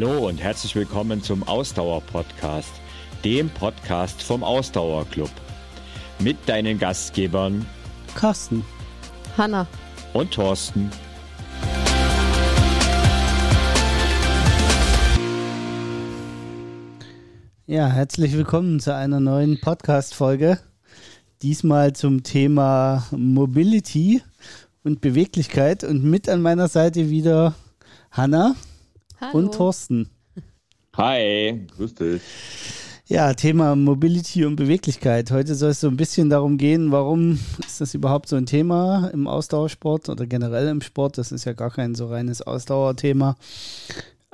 Hallo und herzlich willkommen zum Ausdauer-Podcast, dem Podcast vom Ausdauerclub. Mit deinen Gastgebern Carsten, Hanna und Thorsten. Ja, herzlich willkommen zu einer neuen Podcast-Folge. Diesmal zum Thema Mobility und Beweglichkeit und mit an meiner Seite wieder Hanna Hallo. und Thorsten. Hi, grüß dich. Ja, Thema Mobility und Beweglichkeit. Heute soll es so ein bisschen darum gehen, warum ist das überhaupt so ein Thema im Ausdauersport oder generell im Sport? Das ist ja gar kein so reines Ausdauerthema.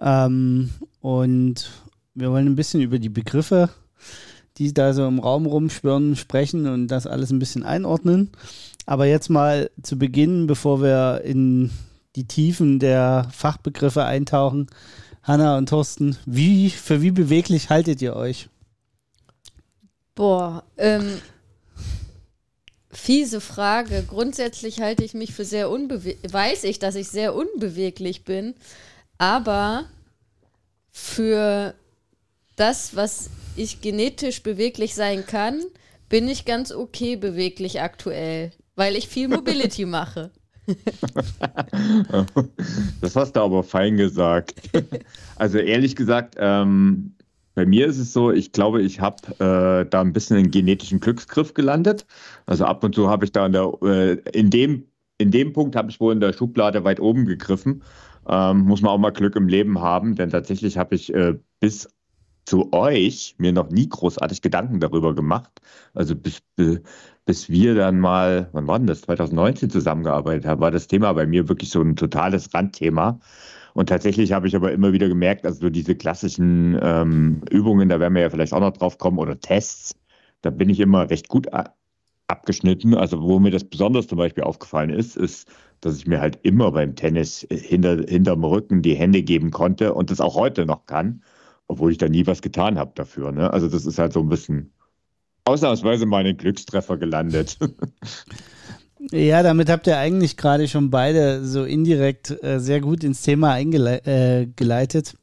Ähm, und wir wollen ein bisschen über die Begriffe, die da so im Raum rumschwirren, sprechen und das alles ein bisschen einordnen. Aber jetzt mal zu Beginn, bevor wir in die Tiefen der Fachbegriffe eintauchen, Hanna und Thorsten, wie, für wie beweglich haltet ihr euch? Boah, ähm, fiese Frage. Grundsätzlich halte ich mich für sehr unbeweglich, weiß ich, dass ich sehr unbeweglich bin, aber für das, was ich genetisch beweglich sein kann, bin ich ganz okay beweglich aktuell, weil ich viel Mobility mache. Das hast du aber fein gesagt. Also ehrlich gesagt, ähm, bei mir ist es so, ich glaube, ich habe äh, da ein bisschen einen genetischen Glücksgriff gelandet. Also ab und zu habe ich da in, der, äh, in, dem, in dem Punkt habe ich wohl in der Schublade weit oben gegriffen. Ähm, muss man auch mal Glück im Leben haben, denn tatsächlich habe ich äh, bis zu euch mir noch nie großartig Gedanken darüber gemacht. Also bis, bis wir dann mal, wann war denn das, 2019 zusammengearbeitet haben, war das Thema bei mir wirklich so ein totales Randthema. Und tatsächlich habe ich aber immer wieder gemerkt, also so diese klassischen ähm, Übungen, da werden wir ja vielleicht auch noch drauf kommen, oder Tests, da bin ich immer recht gut abgeschnitten. Also wo mir das besonders zum Beispiel aufgefallen ist, ist, dass ich mir halt immer beim Tennis hinter, hinterm Rücken die Hände geben konnte und das auch heute noch kann obwohl ich da nie was getan habe dafür. Ne? Also das ist halt so ein bisschen ausnahmsweise mal einen Glückstreffer gelandet. Ja, damit habt ihr eigentlich gerade schon beide so indirekt äh, sehr gut ins Thema eingeleitet.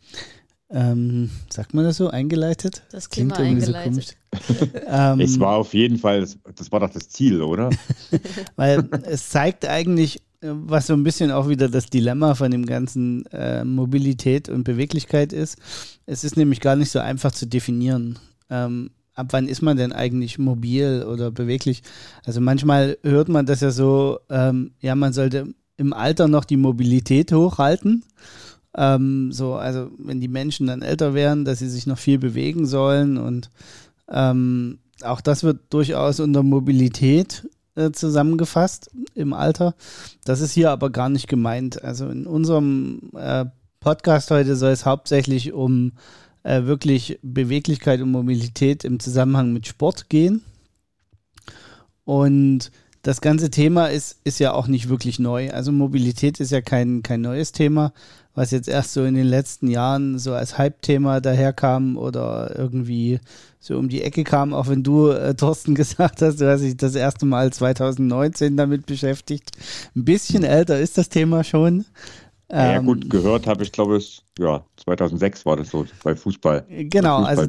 Äh, ähm, sagt man das so? Eingeleitet? Das Thema eingeleitet. So ähm, es war auf jeden Fall, das, das war doch das Ziel, oder? Weil es zeigt eigentlich, was so ein bisschen auch wieder das Dilemma von dem ganzen äh, Mobilität und Beweglichkeit ist. Es ist nämlich gar nicht so einfach zu definieren. Ähm, ab wann ist man denn eigentlich mobil oder beweglich? Also manchmal hört man das ja so, ähm, ja, man sollte im Alter noch die Mobilität hochhalten. Ähm, so, also wenn die Menschen dann älter werden, dass sie sich noch viel bewegen sollen und ähm, auch das wird durchaus unter Mobilität äh, zusammengefasst im Alter. Das ist hier aber gar nicht gemeint. Also in unserem äh, Podcast heute soll es hauptsächlich um äh, wirklich Beweglichkeit und Mobilität im Zusammenhang mit Sport gehen. Und das ganze Thema ist, ist ja auch nicht wirklich neu. Also Mobilität ist ja kein, kein neues Thema, was jetzt erst so in den letzten Jahren so als Hype-Thema daherkam oder irgendwie so um die Ecke kam, auch wenn du, äh, Thorsten, gesagt hast, du hast dich das erste Mal 2019 damit beschäftigt. Ein bisschen älter ist das Thema schon. Ja, ähm, gut, gehört habe ich, glaube ich, ja, 2006 war das so bei Fußball. Genau, also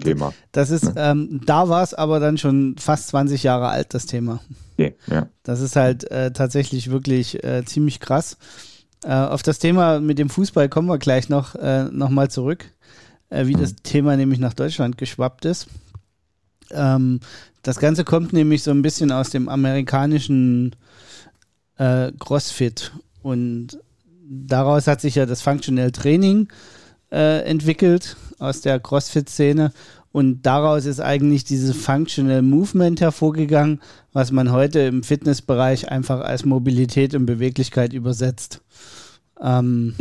das ist, ähm, da war es aber dann schon fast 20 Jahre alt, das Thema. Ja. Das ist halt äh, tatsächlich wirklich äh, ziemlich krass. Äh, auf das Thema mit dem Fußball kommen wir gleich noch, äh, noch mal zurück, äh, wie mhm. das Thema nämlich nach Deutschland geschwappt ist. Ähm, das Ganze kommt nämlich so ein bisschen aus dem amerikanischen äh, CrossFit und daraus hat sich ja das Functional Training äh, entwickelt aus der CrossFit-Szene und daraus ist eigentlich dieses Functional Movement hervorgegangen, was man heute im Fitnessbereich einfach als Mobilität und Beweglichkeit übersetzt. Ähm,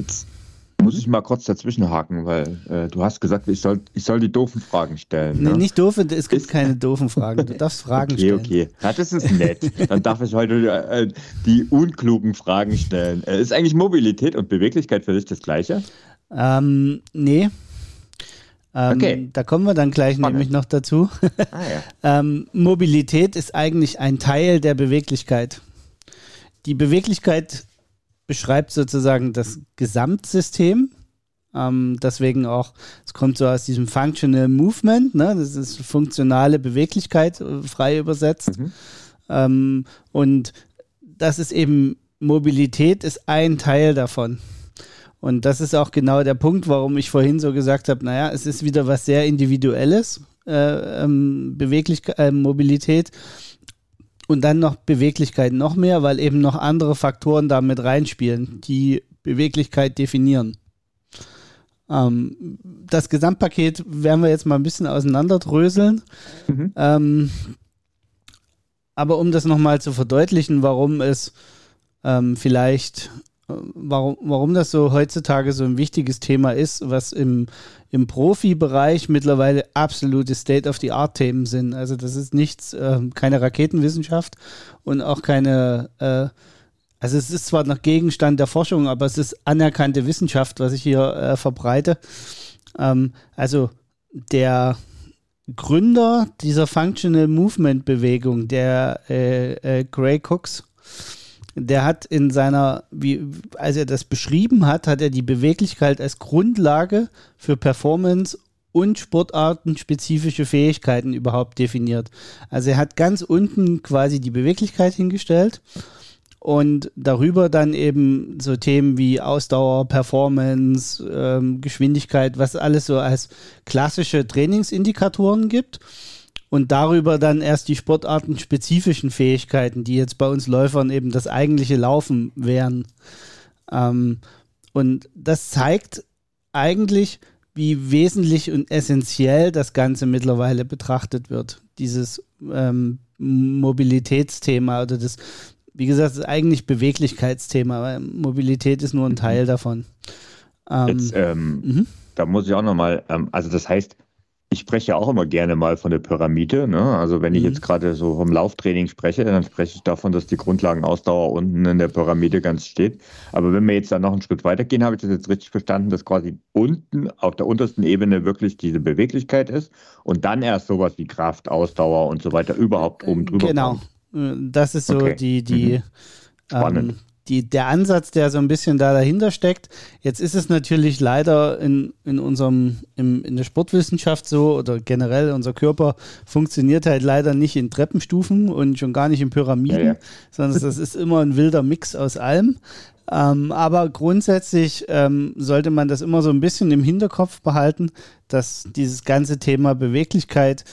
muss ich mal kurz dazwischen haken, weil äh, du hast gesagt, ich soll, ich soll die doofen Fragen stellen. Ne? Nee, nicht doofe, es gibt ist keine doofen Fragen. Du darfst Fragen okay, stellen. Okay, okay. Ja, das ist nett. Dann darf ich heute äh, die unklugen Fragen stellen. Äh, ist eigentlich Mobilität und Beweglichkeit für dich das Gleiche? Ähm, nee. Ähm, okay. Da kommen wir dann gleich Spannend. nämlich noch dazu. Ah, ja. ähm, Mobilität ist eigentlich ein Teil der Beweglichkeit. Die Beweglichkeit beschreibt sozusagen das Gesamtsystem, Ähm, deswegen auch, es kommt so aus diesem Functional Movement, ne? das ist funktionale Beweglichkeit, äh, frei übersetzt. Mhm. Ähm, und das ist eben, Mobilität ist ein Teil davon. Und das ist auch genau der Punkt, warum ich vorhin so gesagt habe, naja, es ist wieder was sehr Individuelles, äh, ähm, Beweglichkeit, äh, Mobilität. Und dann noch Beweglichkeit noch mehr, weil eben noch andere Faktoren damit reinspielen, die Beweglichkeit definieren. Ähm, das Gesamtpaket werden wir jetzt mal ein bisschen auseinanderdröseln. Mhm. Ähm, aber um das nochmal zu verdeutlichen, warum es ähm, vielleicht, warum, warum das so heutzutage so ein wichtiges Thema ist, was im, im Profibereich mittlerweile absolute State-of-the-Art-Themen sind. Also das ist nichts, äh, keine Raketenwissenschaft und auch keine äh, also es ist zwar noch Gegenstand der Forschung, aber es ist anerkannte Wissenschaft, was ich hier äh, verbreite. Ähm, also der Gründer dieser Functional Movement Bewegung, der äh, äh, Gray Cooks, der hat in seiner, wie, als er das beschrieben hat, hat er die Beweglichkeit als Grundlage für Performance und sportartenspezifische Fähigkeiten überhaupt definiert. Also er hat ganz unten quasi die Beweglichkeit hingestellt und darüber dann eben so Themen wie Ausdauer, Performance, ähm, Geschwindigkeit, was alles so als klassische Trainingsindikatoren gibt und darüber dann erst die sportartenspezifischen Fähigkeiten, die jetzt bei uns Läufern eben das eigentliche Laufen wären. Ähm, und das zeigt eigentlich, wie wesentlich und essentiell das Ganze mittlerweile betrachtet wird. Dieses ähm, Mobilitätsthema oder das wie gesagt, ist eigentlich Beweglichkeitsthema, weil Mobilität ist nur ein Teil davon. Ähm, Jetzt, ähm, mhm. Da muss ich auch nochmal, ähm, also das heißt, ich spreche ja auch immer gerne mal von der Pyramide. Ne? Also wenn ich mhm. jetzt gerade so vom Lauftraining spreche, dann spreche ich davon, dass die Grundlagenausdauer unten in der Pyramide ganz steht. Aber wenn wir jetzt da noch einen Schritt weitergehen, habe ich das jetzt richtig verstanden, dass quasi unten auf der untersten Ebene wirklich diese Beweglichkeit ist und dann erst sowas wie Kraft, Ausdauer und so weiter überhaupt oben drüber genau. kommt. Das ist so okay. die, die, mhm. ähm, die, der Ansatz, der so ein bisschen da dahinter steckt. Jetzt ist es natürlich leider in, in unserem, im, in der Sportwissenschaft so oder generell unser Körper funktioniert halt leider nicht in Treppenstufen und schon gar nicht in Pyramiden, ja, ja. sondern das ist immer ein wilder Mix aus allem. Ähm, aber grundsätzlich ähm, sollte man das immer so ein bisschen im Hinterkopf behalten, dass dieses ganze Thema Beweglichkeit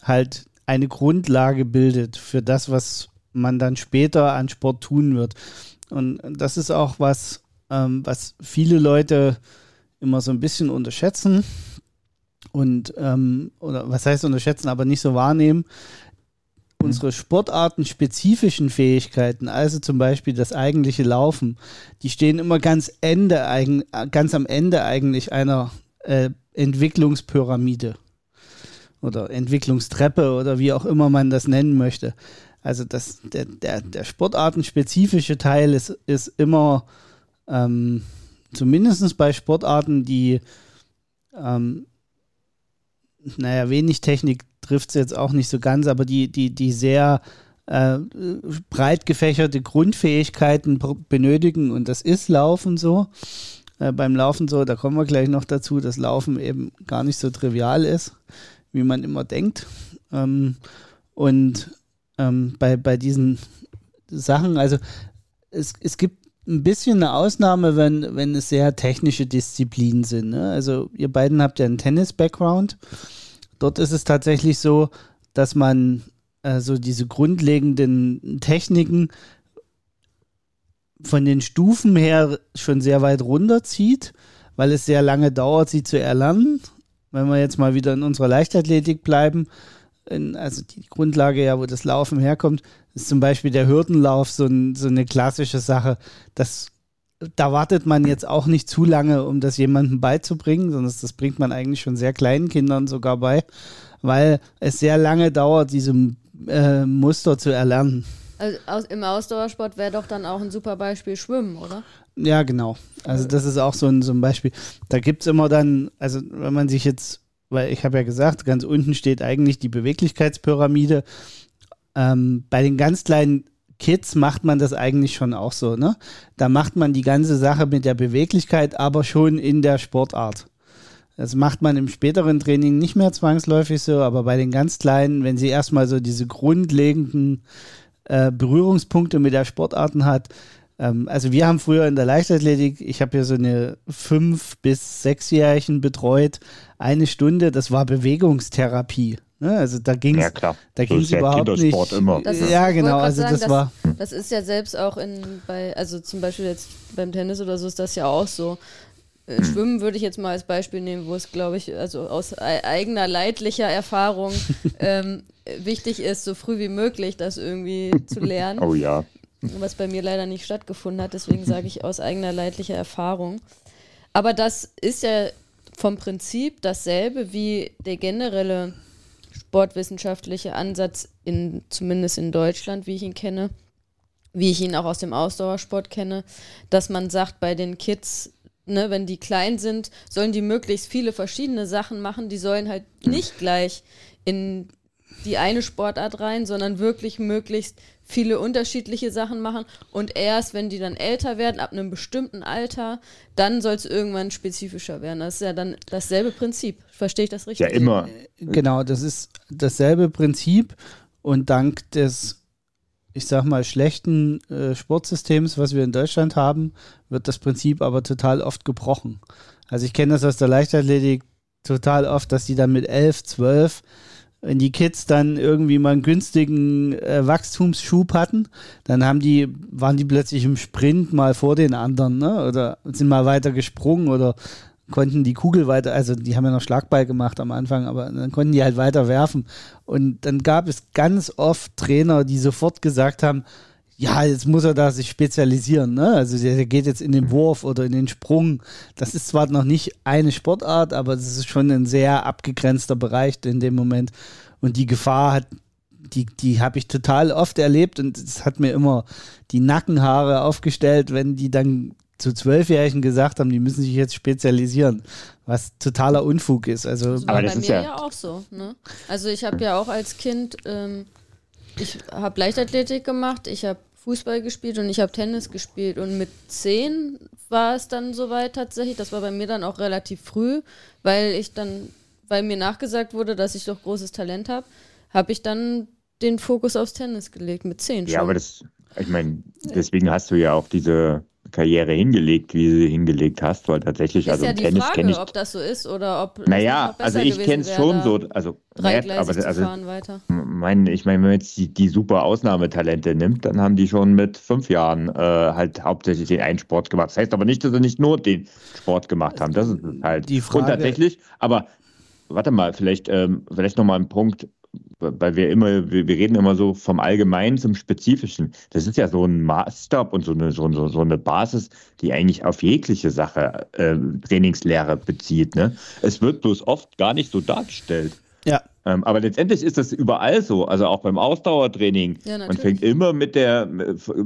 halt eine Grundlage bildet für das, was man dann später an Sport tun wird. Und das ist auch was, ähm, was viele Leute immer so ein bisschen unterschätzen und ähm, oder was heißt unterschätzen, aber nicht so wahrnehmen. Unsere sportartenspezifischen Fähigkeiten, also zum Beispiel das eigentliche Laufen, die stehen immer ganz, Ende, ganz am Ende eigentlich einer äh, Entwicklungspyramide oder Entwicklungstreppe oder wie auch immer man das nennen möchte. Also das, der, der, der sportartenspezifische Teil ist, ist immer, ähm, zumindest bei Sportarten, die, ähm, naja, wenig Technik trifft es jetzt auch nicht so ganz, aber die, die, die sehr äh, breit gefächerte Grundfähigkeiten benötigen und das ist Laufen so. Äh, beim Laufen so, da kommen wir gleich noch dazu, dass Laufen eben gar nicht so trivial ist wie man immer denkt. Ähm, und ähm, bei, bei diesen Sachen, also es, es gibt ein bisschen eine Ausnahme, wenn, wenn es sehr technische Disziplinen sind. Ne? Also ihr beiden habt ja einen Tennis-Background. Dort ist es tatsächlich so, dass man äh, so diese grundlegenden Techniken von den Stufen her schon sehr weit runterzieht, weil es sehr lange dauert, sie zu erlernen wenn wir jetzt mal wieder in unserer Leichtathletik bleiben, in, also die Grundlage ja, wo das Laufen herkommt, ist zum Beispiel der Hürdenlauf so, ein, so eine klassische Sache. Das, da wartet man jetzt auch nicht zu lange, um das jemandem beizubringen, sondern das bringt man eigentlich schon sehr kleinen Kindern sogar bei, weil es sehr lange dauert, diese äh, Muster zu erlernen. Also aus, im Ausdauersport wäre doch dann auch ein super Beispiel Schwimmen, oder? Ja, genau. Also das ist auch so ein, so ein Beispiel. Da gibt es immer dann, also wenn man sich jetzt, weil ich habe ja gesagt, ganz unten steht eigentlich die Beweglichkeitspyramide. Ähm, bei den ganz kleinen Kids macht man das eigentlich schon auch so, ne? Da macht man die ganze Sache mit der Beweglichkeit, aber schon in der Sportart. Das macht man im späteren Training nicht mehr zwangsläufig so, aber bei den ganz Kleinen, wenn sie erstmal so diese grundlegenden äh, Berührungspunkte mit der Sportarten hat, ähm, also wir haben früher in der Leichtathletik, ich habe ja so eine fünf- bis sechsjährigen betreut, eine Stunde, das war Bewegungstherapie. Ne? Also da ging es ja, da ging's ja überhaupt nicht. Immer. Ist, ja, genau. Also sagen, das, das war. Das ist ja selbst auch in bei, also zum Beispiel jetzt beim Tennis oder so ist das ja auch so. Äh, hm. Schwimmen würde ich jetzt mal als Beispiel nehmen, wo es, glaube ich, also aus eigener leidlicher Erfahrung ähm, wichtig ist, so früh wie möglich das irgendwie zu lernen. Oh ja. Was bei mir leider nicht stattgefunden hat, deswegen sage ich aus eigener leidlicher Erfahrung. Aber das ist ja vom Prinzip dasselbe wie der generelle sportwissenschaftliche Ansatz, in, zumindest in Deutschland, wie ich ihn kenne, wie ich ihn auch aus dem Ausdauersport kenne, dass man sagt, bei den Kids, ne, wenn die klein sind, sollen die möglichst viele verschiedene Sachen machen, die sollen halt nicht gleich in die eine Sportart rein, sondern wirklich möglichst viele unterschiedliche Sachen machen und erst wenn die dann älter werden, ab einem bestimmten Alter, dann soll es irgendwann spezifischer werden. Das ist ja dann dasselbe Prinzip. Verstehe ich das richtig? Ja, immer. Genau, das ist dasselbe Prinzip und dank des, ich sag mal, schlechten äh, Sportsystems, was wir in Deutschland haben, wird das Prinzip aber total oft gebrochen. Also ich kenne das aus der Leichtathletik total oft, dass die dann mit elf, zwölf wenn die Kids dann irgendwie mal einen günstigen äh, Wachstumsschub hatten, dann haben die, waren die plötzlich im Sprint mal vor den anderen, ne? Oder sind mal weiter gesprungen oder konnten die Kugel weiter, also die haben ja noch Schlagball gemacht am Anfang, aber dann konnten die halt weiter werfen. Und dann gab es ganz oft Trainer, die sofort gesagt haben, ja, jetzt muss er da sich spezialisieren, ne? Also der geht jetzt in den Wurf oder in den Sprung. Das ist zwar noch nicht eine Sportart, aber es ist schon ein sehr abgegrenzter Bereich in dem Moment. Und die Gefahr hat, die, die habe ich total oft erlebt und es hat mir immer die Nackenhaare aufgestellt, wenn die dann zu Zwölfjährigen gesagt haben, die müssen sich jetzt spezialisieren, was totaler Unfug ist. Also, das war bei mir ja, ja, auch so. Ne? Also ich habe ja auch als Kind ähm, ich habe Leichtathletik gemacht, ich habe Fußball gespielt und ich habe Tennis gespielt. Und mit zehn war es dann soweit tatsächlich. Das war bei mir dann auch relativ früh, weil ich dann, weil mir nachgesagt wurde, dass ich doch großes Talent habe, habe ich dann den Fokus aufs Tennis gelegt, mit zehn schon. Ja, aber das, ich meine, deswegen hast du ja auch diese Karriere hingelegt, wie du sie hingelegt hast, weil tatsächlich, ist also ja im die Tennis Frage, kenne ich. ob das so ist oder ob. Naja, also ich kenne es schon so. Also, dreigleisig aber, zu also, fahren weiter. Mein, ich meine, wenn man jetzt die, die, super Ausnahmetalente nimmt, dann haben die schon mit fünf Jahren äh, halt hauptsächlich den einen Sport gemacht. Das heißt aber nicht, dass sie nicht nur den Sport gemacht haben. Das ist halt. Die Frage, Und tatsächlich, aber warte mal, vielleicht, ähm, vielleicht nochmal ein Punkt, weil wir immer, wir, wir, reden immer so vom Allgemeinen zum Spezifischen. Das ist ja so ein Maßstab und so eine, so, so, so eine Basis, die eigentlich auf jegliche Sache äh, Trainingslehre bezieht. Ne? Es wird bloß oft gar nicht so dargestellt. Ähm, aber letztendlich ist das überall so, also auch beim Ausdauertraining. Ja, man fängt immer mit der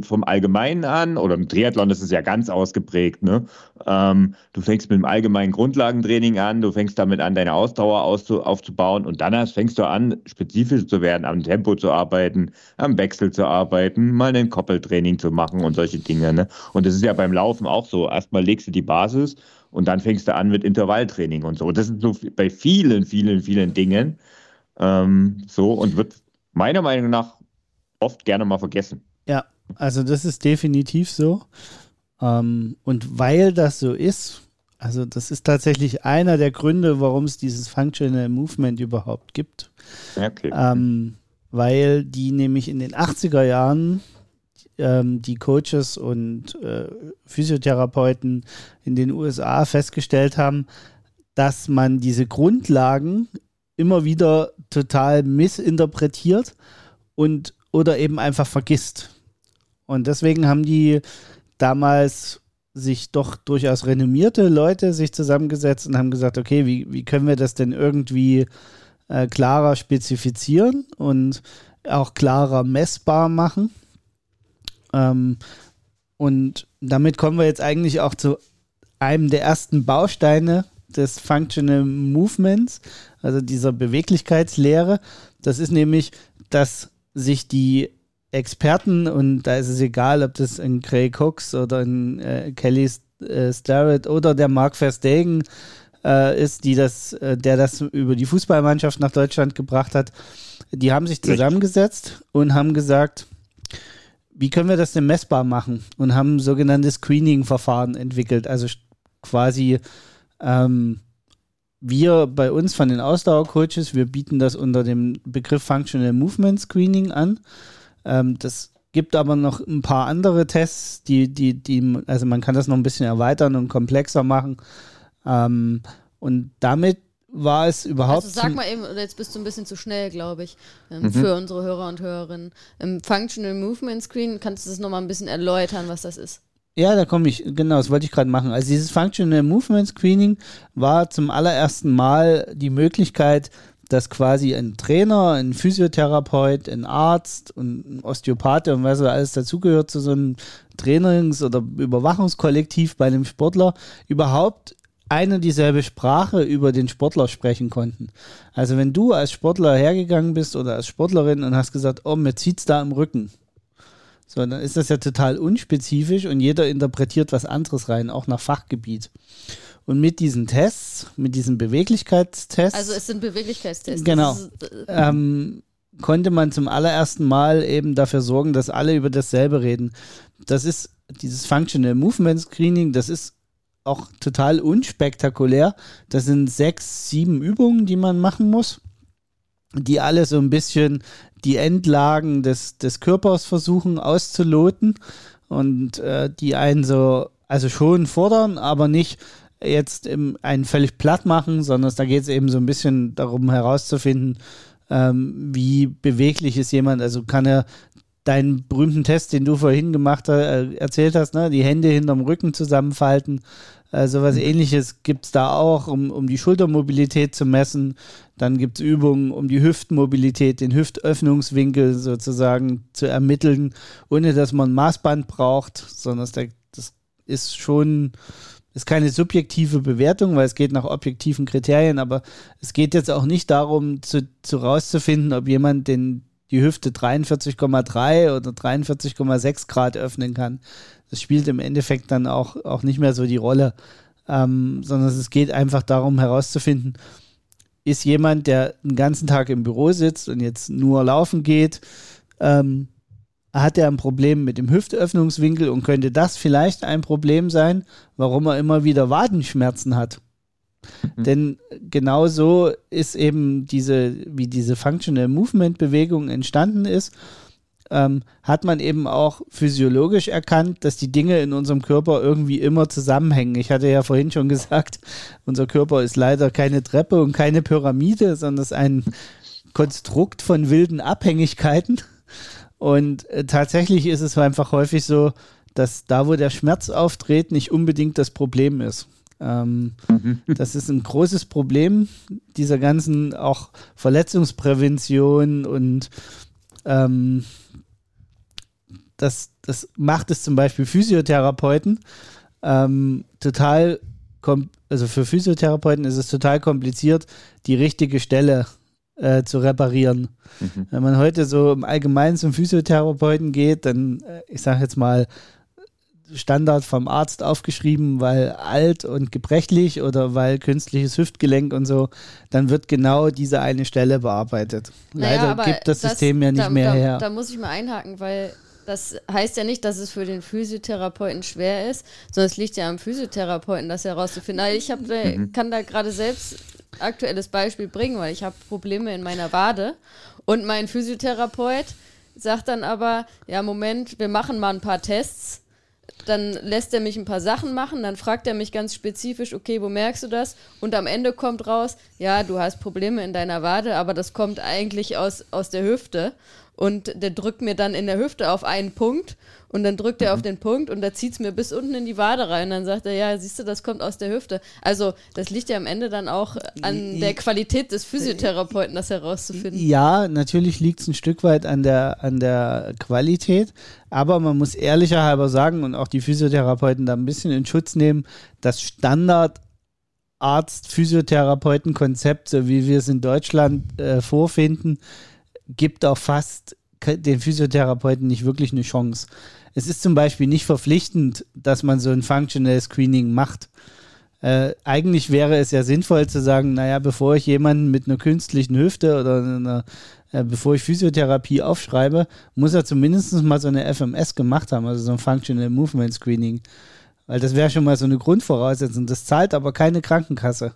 vom Allgemeinen an oder im Triathlon ist es ja ganz ausgeprägt. Ne? Ähm, du fängst mit dem allgemeinen Grundlagentraining an, du fängst damit an, deine Ausdauer aufzubauen und dann fängst du an, spezifisch zu werden, am Tempo zu arbeiten, am Wechsel zu arbeiten, mal ein Koppeltraining zu machen und solche Dinge. Ne? Und das ist ja beim Laufen auch so. Erstmal legst du die Basis und dann fängst du an mit Intervalltraining und so. Das sind so bei vielen, vielen, vielen Dingen ähm, so und wird meiner Meinung nach oft gerne mal vergessen. Ja, also das ist definitiv so. Ähm, und weil das so ist, also das ist tatsächlich einer der Gründe, warum es dieses Functional Movement überhaupt gibt. Okay. Ähm, weil die nämlich in den 80er Jahren ähm, die Coaches und äh, Physiotherapeuten in den USA festgestellt haben, dass man diese Grundlagen immer wieder total missinterpretiert und oder eben einfach vergisst. Und deswegen haben die damals sich doch durchaus renommierte Leute sich zusammengesetzt und haben gesagt, okay, wie, wie können wir das denn irgendwie äh, klarer spezifizieren und auch klarer messbar machen? Ähm, und damit kommen wir jetzt eigentlich auch zu einem der ersten Bausteine des Functional Movements, also dieser Beweglichkeitslehre. Das ist nämlich, dass sich die Experten und da ist es egal, ob das ein Craig Cox oder ein äh, Kelly äh, Starrett oder der Mark Verstegen äh, ist, die das, äh, der das über die Fußballmannschaft nach Deutschland gebracht hat. Die haben sich zusammengesetzt und haben gesagt, wie können wir das denn messbar machen? Und haben ein sogenanntes Screening-Verfahren entwickelt. Also quasi ähm, wir bei uns von den Ausdauercoaches, wir bieten das unter dem Begriff Functional Movement Screening an. Ähm, das gibt aber noch ein paar andere Tests, die, die, die, also man kann das noch ein bisschen erweitern und komplexer machen. Ähm, und damit war es überhaupt. Also sag mal eben, jetzt bist du ein bisschen zu schnell, glaube ich, ähm, mhm. für unsere Hörer und Hörerinnen. Im Functional Movement Screen kannst du das nochmal ein bisschen erläutern, was das ist. Ja, da komme ich, genau, das wollte ich gerade machen. Also dieses Functional Movement Screening war zum allerersten Mal die Möglichkeit, dass quasi ein Trainer, ein Physiotherapeut, ein Arzt und ein Osteopath und was alles dazugehört zu so einem Trainings- oder Überwachungskollektiv bei einem Sportler überhaupt eine dieselbe Sprache über den Sportler sprechen konnten. Also wenn du als Sportler hergegangen bist oder als Sportlerin und hast gesagt, oh, mir zieht's da im Rücken. So, dann ist das ja total unspezifisch und jeder interpretiert was anderes rein, auch nach Fachgebiet. Und mit diesen Tests, mit diesen Beweglichkeitstests. Also es sind Beweglichkeitstests. Genau. Ist, äh, ähm, konnte man zum allerersten Mal eben dafür sorgen, dass alle über dasselbe reden. Das ist dieses Functional Movement Screening, das ist auch total unspektakulär. Das sind sechs, sieben Übungen, die man machen muss, die alle so ein bisschen die Endlagen des, des Körpers versuchen auszuloten und äh, die einen so, also schon fordern, aber nicht jetzt im, einen völlig platt machen, sondern da geht es eben so ein bisschen darum herauszufinden, ähm, wie beweglich ist jemand. Also kann er deinen berühmten Test, den du vorhin gemacht hast, äh, erzählt hast, ne? die Hände hinterm Rücken zusammenfalten. Äh, sowas mhm. ähnliches gibt es da auch, um, um die Schultermobilität zu messen. Dann gibt es Übungen, um die Hüftmobilität, den Hüftöffnungswinkel sozusagen zu ermitteln, ohne dass man ein Maßband braucht, sondern das, das ist schon ist keine subjektive Bewertung, weil es geht nach objektiven Kriterien, aber es geht jetzt auch nicht darum, zu, zu rauszufinden, ob jemand den, die Hüfte 43,3 oder 43,6 Grad öffnen kann. Das spielt im Endeffekt dann auch, auch nicht mehr so die Rolle, ähm, sondern es geht einfach darum herauszufinden, ist jemand, der den ganzen Tag im Büro sitzt und jetzt nur laufen geht, ähm, hat er ein Problem mit dem Hüftöffnungswinkel und könnte das vielleicht ein Problem sein, warum er immer wieder Wadenschmerzen hat. Mhm. Denn genau so ist eben diese, wie diese Functional Movement Bewegung entstanden ist, ähm, hat man eben auch physiologisch erkannt, dass die Dinge in unserem Körper irgendwie immer zusammenhängen. Ich hatte ja vorhin schon gesagt, unser Körper ist leider keine Treppe und keine Pyramide, sondern es ist ein Konstrukt von wilden Abhängigkeiten. Und äh, tatsächlich ist es einfach häufig so, dass da, wo der Schmerz auftritt, nicht unbedingt das Problem ist. Ähm, mhm. Das ist ein großes Problem dieser ganzen auch Verletzungsprävention und ähm, das, das macht es zum Beispiel Physiotherapeuten ähm, total, also für Physiotherapeuten ist es total kompliziert, die richtige Stelle äh, zu reparieren. Mhm. Wenn man heute so im Allgemeinen zum Physiotherapeuten geht, dann, äh, ich sage jetzt mal, Standard vom Arzt aufgeschrieben, weil alt und gebrechlich oder weil künstliches Hüftgelenk und so, dann wird genau diese eine Stelle bearbeitet. Naja, Leider gibt das, das, System ja nicht da, mehr da, her. Da muss ich mal einhaken, weil das heißt ja nicht, dass es für den Physiotherapeuten schwer ist, sondern es liegt ja am Physiotherapeuten, das herauszufinden. Also ich hab, mhm. kann da gerade selbst aktuelles Beispiel bringen, weil ich habe Probleme in meiner Wade und mein Physiotherapeut sagt dann aber, ja Moment, wir machen mal ein paar Tests. Dann lässt er mich ein paar Sachen machen, dann fragt er mich ganz spezifisch, okay, wo merkst du das? Und am Ende kommt raus, ja, du hast Probleme in deiner Wade, aber das kommt eigentlich aus, aus der Hüfte und der drückt mir dann in der Hüfte auf einen Punkt und dann drückt er auf mhm. den Punkt und da zieht es mir bis unten in die Wade rein. Und dann sagt er, ja, siehst du, das kommt aus der Hüfte. Also das liegt ja am Ende dann auch an der Qualität des Physiotherapeuten, das herauszufinden. Ja, natürlich liegt es ein Stück weit an der, an der Qualität, aber man muss ehrlicher halber sagen und auch die Physiotherapeuten da ein bisschen in Schutz nehmen, das Standard Arzt-Physiotherapeuten-Konzept, so wie wir es in Deutschland äh, vorfinden, gibt auch fast den Physiotherapeuten nicht wirklich eine Chance. Es ist zum Beispiel nicht verpflichtend, dass man so ein Functional Screening macht. Äh, eigentlich wäre es ja sinnvoll zu sagen, naja, bevor ich jemanden mit einer künstlichen Hüfte oder einer, äh, bevor ich Physiotherapie aufschreibe, muss er zumindest mal so eine FMS gemacht haben, also so ein Functional Movement Screening. Weil das wäre schon mal so eine Grundvoraussetzung. Das zahlt aber keine Krankenkasse.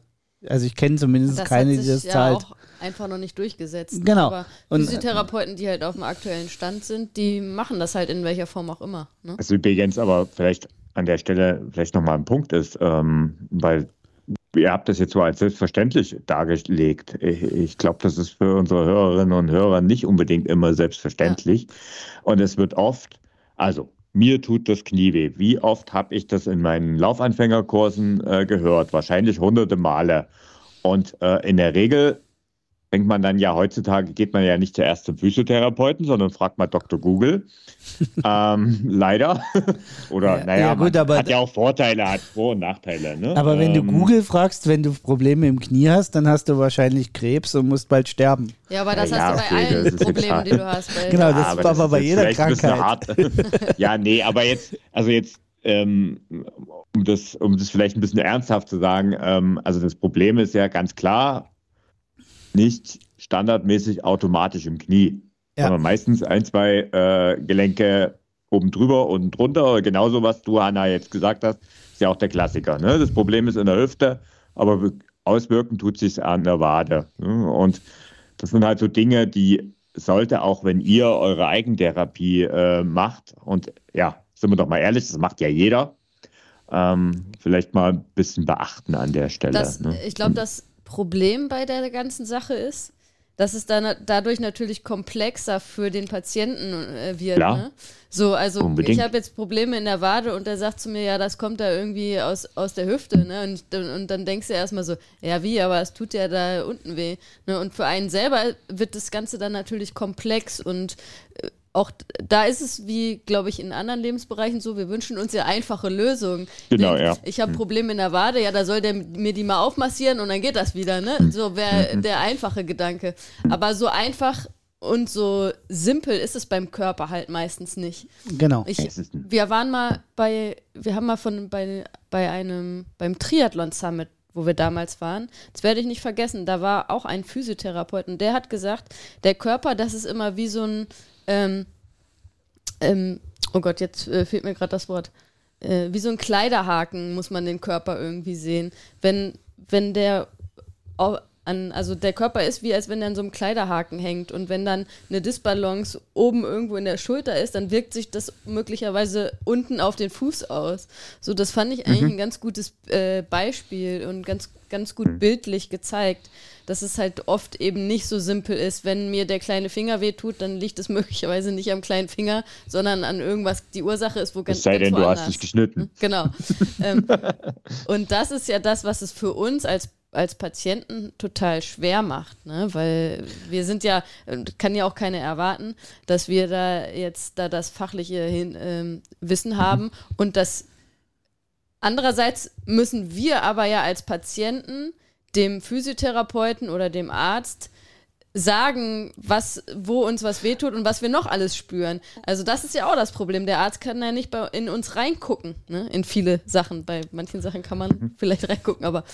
Also ich kenne zumindest das keine, hat die sich das ja zahlt. auch einfach noch nicht durchgesetzt. Genau. Aber Und- Physiotherapeuten, die halt auf dem aktuellen Stand sind, die machen das halt in welcher Form auch immer. Ne? Also übrigens aber vielleicht an der Stelle vielleicht nochmal ein Punkt ist, ähm, weil ihr habt das jetzt so als selbstverständlich dargelegt. Ich, ich glaube, das ist für unsere Hörerinnen und Hörer nicht unbedingt immer selbstverständlich. Und es wird oft, also mir tut das Knie weh. Wie oft habe ich das in meinen Laufanfängerkursen äh, gehört? Wahrscheinlich hunderte Male. Und äh, in der Regel denkt man dann ja, heutzutage geht man ja nicht zuerst zum Physiotherapeuten, sondern fragt mal Dr. Google. ähm, leider. Oder, Ja, naja, ja, gut, aber hat ja auch Vorteile, hat Vor- und Nachteile. Ne? Aber wenn du Ähm, Google fragst, wenn du Probleme im Knie hast, dann hast du wahrscheinlich Krebs und musst bald sterben. Ja, aber das Ja, hast du bei okay, das allen Problemen, die du hast. Genau, das ja, war aber ist bei jeder Krankheit. hart. ja, nee, aber jetzt, also jetzt, ähm, um, das, um das vielleicht ein bisschen ernsthaft zu sagen, ähm, also das Problem ist ja ganz klar nicht standardmäßig automatisch im Knie, Ja. sondern meistens ein, zwei äh, Gelenke oben drüber und drunter. Genauso, was du, Hanna, jetzt gesagt hast, ist ja auch der Klassiker. Ne? Das Problem ist in der Hüfte, aber auswirken tut sich an der Wade. Ne? Und das sind halt so Dinge, die sollte auch, wenn ihr eure Eigentherapie äh, macht, und ja, sind wir doch mal ehrlich, das macht ja jeder, ähm, vielleicht mal ein bisschen beachten an der Stelle. Das, ne? Ich glaube, das Problem bei der ganzen Sache ist, dass es dann dadurch natürlich komplexer für den Patienten äh, wird. Ne? So, also Unbedingt. ich habe jetzt Probleme in der Wade und der sagt zu mir, ja, das kommt da irgendwie aus, aus der Hüfte. Ne? Und, und dann denkst du erstmal so, ja, wie, aber es tut ja da unten weh. Ne? Und für einen selber wird das Ganze dann natürlich komplex und äh, auch da ist es wie, glaube ich, in anderen Lebensbereichen so, wir wünschen uns ja einfache Lösungen. Genau, ja. Ich habe Probleme in der Wade, ja, da soll der mir die mal aufmassieren und dann geht das wieder, ne? Hm. So wäre der einfache Gedanke. Aber so einfach und so simpel ist es beim Körper halt meistens nicht. Genau. Ich, wir waren mal bei, wir haben mal von bei, bei einem, beim Triathlon Summit, wo wir damals waren, das werde ich nicht vergessen, da war auch ein Physiotherapeut und der hat gesagt, der Körper, das ist immer wie so ein, ähm, ähm, oh Gott, jetzt äh, fehlt mir gerade das Wort, äh, wie so ein Kleiderhaken muss man den Körper irgendwie sehen. Wenn, wenn der an, also der Körper ist wie als wenn er an so einem Kleiderhaken hängt und wenn dann eine Disbalance oben irgendwo in der Schulter ist, dann wirkt sich das möglicherweise unten auf den Fuß aus. So, das fand ich eigentlich ein ganz gutes äh, Beispiel und ganz, ganz gut bildlich gezeigt, dass es halt oft eben nicht so simpel ist, wenn mir der kleine Finger wehtut, dann liegt es möglicherweise nicht am kleinen Finger, sondern an irgendwas, die Ursache ist wo ganz, Es sei ganz denn, du hast dich geschnitten. Genau. ähm, und das ist ja das, was es für uns als, als Patienten total schwer macht, ne? weil wir sind ja, äh, kann ja auch keiner erwarten, dass wir da jetzt da das fachliche hin, ähm, Wissen haben und das andererseits müssen wir aber ja als Patienten dem Physiotherapeuten oder dem Arzt sagen, was, wo uns was wehtut und was wir noch alles spüren. Also das ist ja auch das Problem. Der Arzt kann ja nicht bei, in uns reingucken, ne? in viele Sachen. Bei manchen Sachen kann man vielleicht reingucken, aber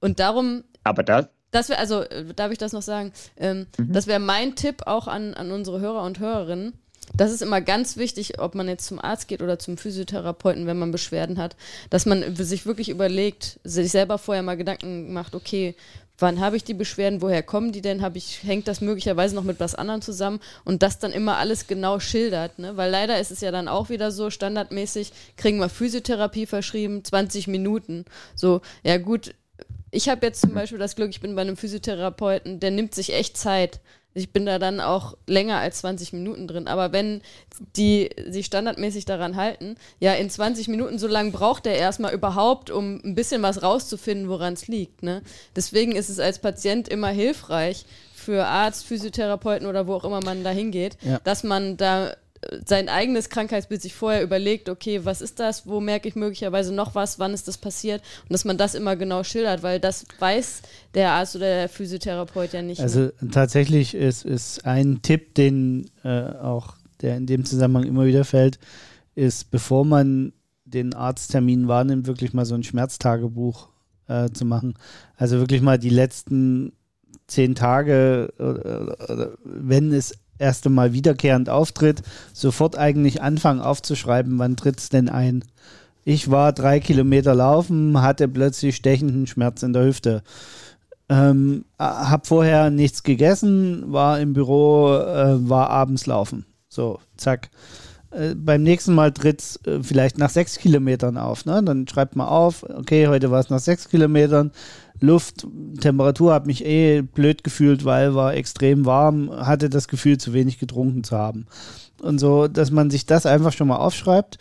und darum, Aber das, das wäre, also darf ich das noch sagen, ähm, das wäre mein Tipp auch an, an unsere Hörer und Hörerinnen. Das ist immer ganz wichtig, ob man jetzt zum Arzt geht oder zum Physiotherapeuten, wenn man Beschwerden hat, dass man sich wirklich überlegt, sich selber vorher mal Gedanken macht, okay, wann habe ich die Beschwerden, woher kommen die denn, habe ich, hängt das möglicherweise noch mit was anderem zusammen? Und das dann immer alles genau schildert, ne? weil leider ist es ja dann auch wieder so, standardmäßig kriegen wir Physiotherapie verschrieben, 20 Minuten, so, ja gut, ich habe jetzt zum Beispiel das Glück, ich bin bei einem Physiotherapeuten, der nimmt sich echt Zeit. Ich bin da dann auch länger als 20 Minuten drin. Aber wenn die sich standardmäßig daran halten, ja, in 20 Minuten so lange braucht er erstmal überhaupt, um ein bisschen was rauszufinden, woran es liegt. Ne? Deswegen ist es als Patient immer hilfreich für Arzt, Physiotherapeuten oder wo auch immer man da hingeht, Ja. dass man da sein eigenes Krankheitsbild sich vorher überlegt, okay, was ist das, wo merke ich möglicherweise noch was, wann ist das passiert und dass man das immer genau schildert, weil das weiß der Arzt oder der Physiotherapeut ja nicht. Also tatsächlich ist, ist ein Tipp, den äh, auch der in dem Zusammenhang immer wieder fällt, ist, bevor man den Arzttermin wahrnimmt, wirklich mal so ein Schmerztagebuch äh, zu machen. Also wirklich mal die letzten zehn Tage, äh, wenn es erste Mal wiederkehrend auftritt, sofort eigentlich anfangen aufzuschreiben, wann tritt es denn ein. Ich war drei Kilometer laufen, hatte plötzlich stechenden Schmerz in der Hüfte. Ähm, hab vorher nichts gegessen, war im Büro, äh, war abends laufen. So, zack. Äh, beim nächsten Mal tritt es äh, vielleicht nach sechs Kilometern auf. Ne? Dann schreibt man auf, okay, heute war es nach sechs Kilometern. Luft, Temperatur hat mich eh blöd gefühlt, weil war extrem warm, hatte das Gefühl, zu wenig getrunken zu haben. Und so, dass man sich das einfach schon mal aufschreibt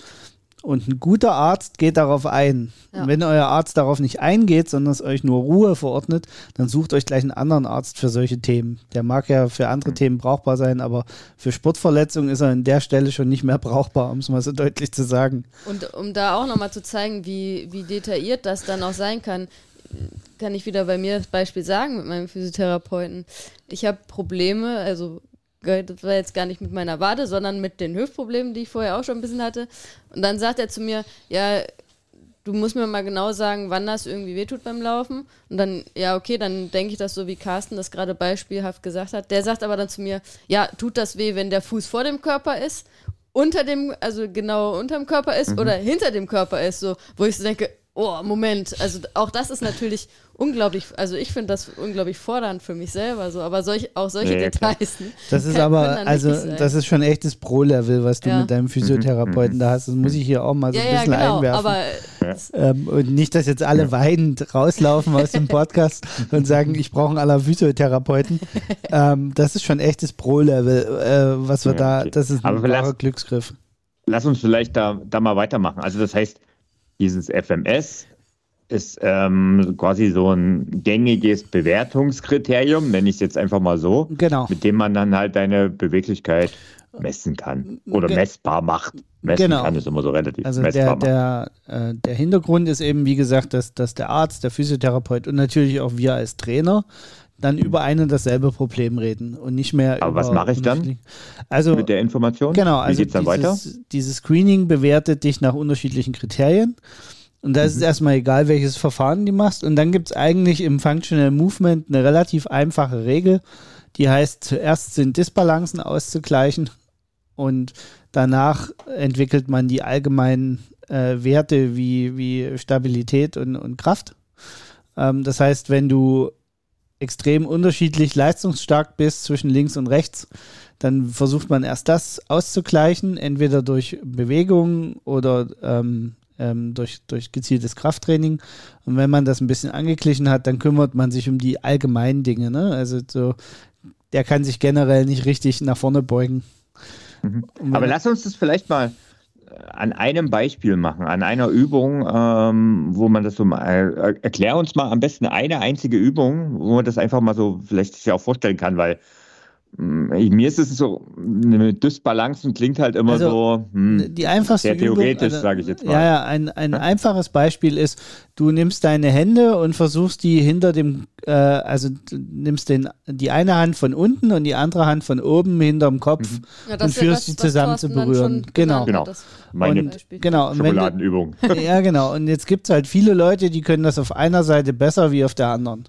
und ein guter Arzt geht darauf ein. Ja. wenn euer Arzt darauf nicht eingeht, sondern es euch nur Ruhe verordnet, dann sucht euch gleich einen anderen Arzt für solche Themen. Der mag ja für andere Themen brauchbar sein, aber für Sportverletzungen ist er an der Stelle schon nicht mehr brauchbar, um es mal so deutlich zu sagen. Und um da auch nochmal zu zeigen, wie, wie detailliert das dann auch sein kann, kann ich wieder bei mir das Beispiel sagen mit meinem Physiotherapeuten. Ich habe Probleme, also das war jetzt gar nicht mit meiner Wade, sondern mit den Hüftproblemen, die ich vorher auch schon ein bisschen hatte. Und dann sagt er zu mir, ja, du musst mir mal genau sagen, wann das irgendwie wehtut beim Laufen. Und dann, ja, okay, dann denke ich das so, wie Carsten das gerade beispielhaft gesagt hat. Der sagt aber dann zu mir, ja, tut das weh, wenn der Fuß vor dem Körper ist, unter dem, also genau unter dem Körper ist mhm. oder hinter dem Körper ist, so, wo ich so denke, oh, Moment, also auch das ist natürlich unglaublich, also ich finde das unglaublich fordernd für mich selber so, aber solch, auch solche ja, Details. Ne, das ist aber, also das ist schon echtes Pro-Level, was du ja. mit deinem Physiotherapeuten mhm. da hast. Das muss ich hier auch mal so ja, ein bisschen genau, einwerfen. Aber, ähm, und nicht, dass jetzt alle weinend rauslaufen aus dem Podcast und sagen, ich brauche einen aller Physiotherapeuten. ähm, das ist schon echtes Pro-Level, äh, was wir da, das ist ein wahrer Glücksgriff. Lass uns vielleicht da, da mal weitermachen. Also das heißt, dieses FMS ist ähm, quasi so ein gängiges Bewertungskriterium, nenne ich es jetzt einfach mal so, genau. mit dem man dann halt deine Beweglichkeit messen kann oder Ge messbar macht. Messen genau. kann ist immer so relativ also messbar der, der, äh, der Hintergrund ist eben, wie gesagt, dass, dass der Arzt, der Physiotherapeut und natürlich auch wir als Trainer dann über ein und dasselbe Problem reden und nicht mehr Aber was mache ich dann also, mit der Information? Genau, also Wie geht's dann dieses, weiter? dieses Screening bewertet dich nach unterschiedlichen Kriterien. Und da ist mhm. es erstmal egal, welches Verfahren du machst. Und dann gibt es eigentlich im Functional Movement eine relativ einfache Regel, die heißt, zuerst sind Disbalancen auszugleichen und danach entwickelt man die allgemeinen äh, Werte wie, wie Stabilität und, und Kraft. Ähm, das heißt, wenn du extrem unterschiedlich leistungsstark bist zwischen links und rechts, dann versucht man erst das auszugleichen, entweder durch Bewegung oder ähm, ähm, durch, durch gezieltes Krafttraining. Und wenn man das ein bisschen angeglichen hat, dann kümmert man sich um die allgemeinen Dinge. Ne? Also so, der kann sich generell nicht richtig nach vorne beugen. Mhm. Aber lass uns das vielleicht mal an einem Beispiel machen, an einer Übung, ähm, wo man das so mal, äh, erklär uns mal am besten eine einzige Übung, wo man das einfach mal so vielleicht sich auch vorstellen kann, weil mir ist es so, eine Dysbalancen klingt halt immer also, so hm, die einfachste sehr theoretisch, also, sage ich jetzt mal. Ja, ja ein, ein ja? einfaches Beispiel ist, du nimmst deine Hände und versuchst die hinter dem, äh, also du nimmst den, die eine Hand von unten und die andere Hand von oben hinterm Kopf mhm. ja, und führst sie zusammen zu berühren. Genau. Genau. Meine und, genau. Schokoladenübung. ja, genau. Und jetzt gibt es halt viele Leute, die können das auf einer Seite besser wie auf der anderen.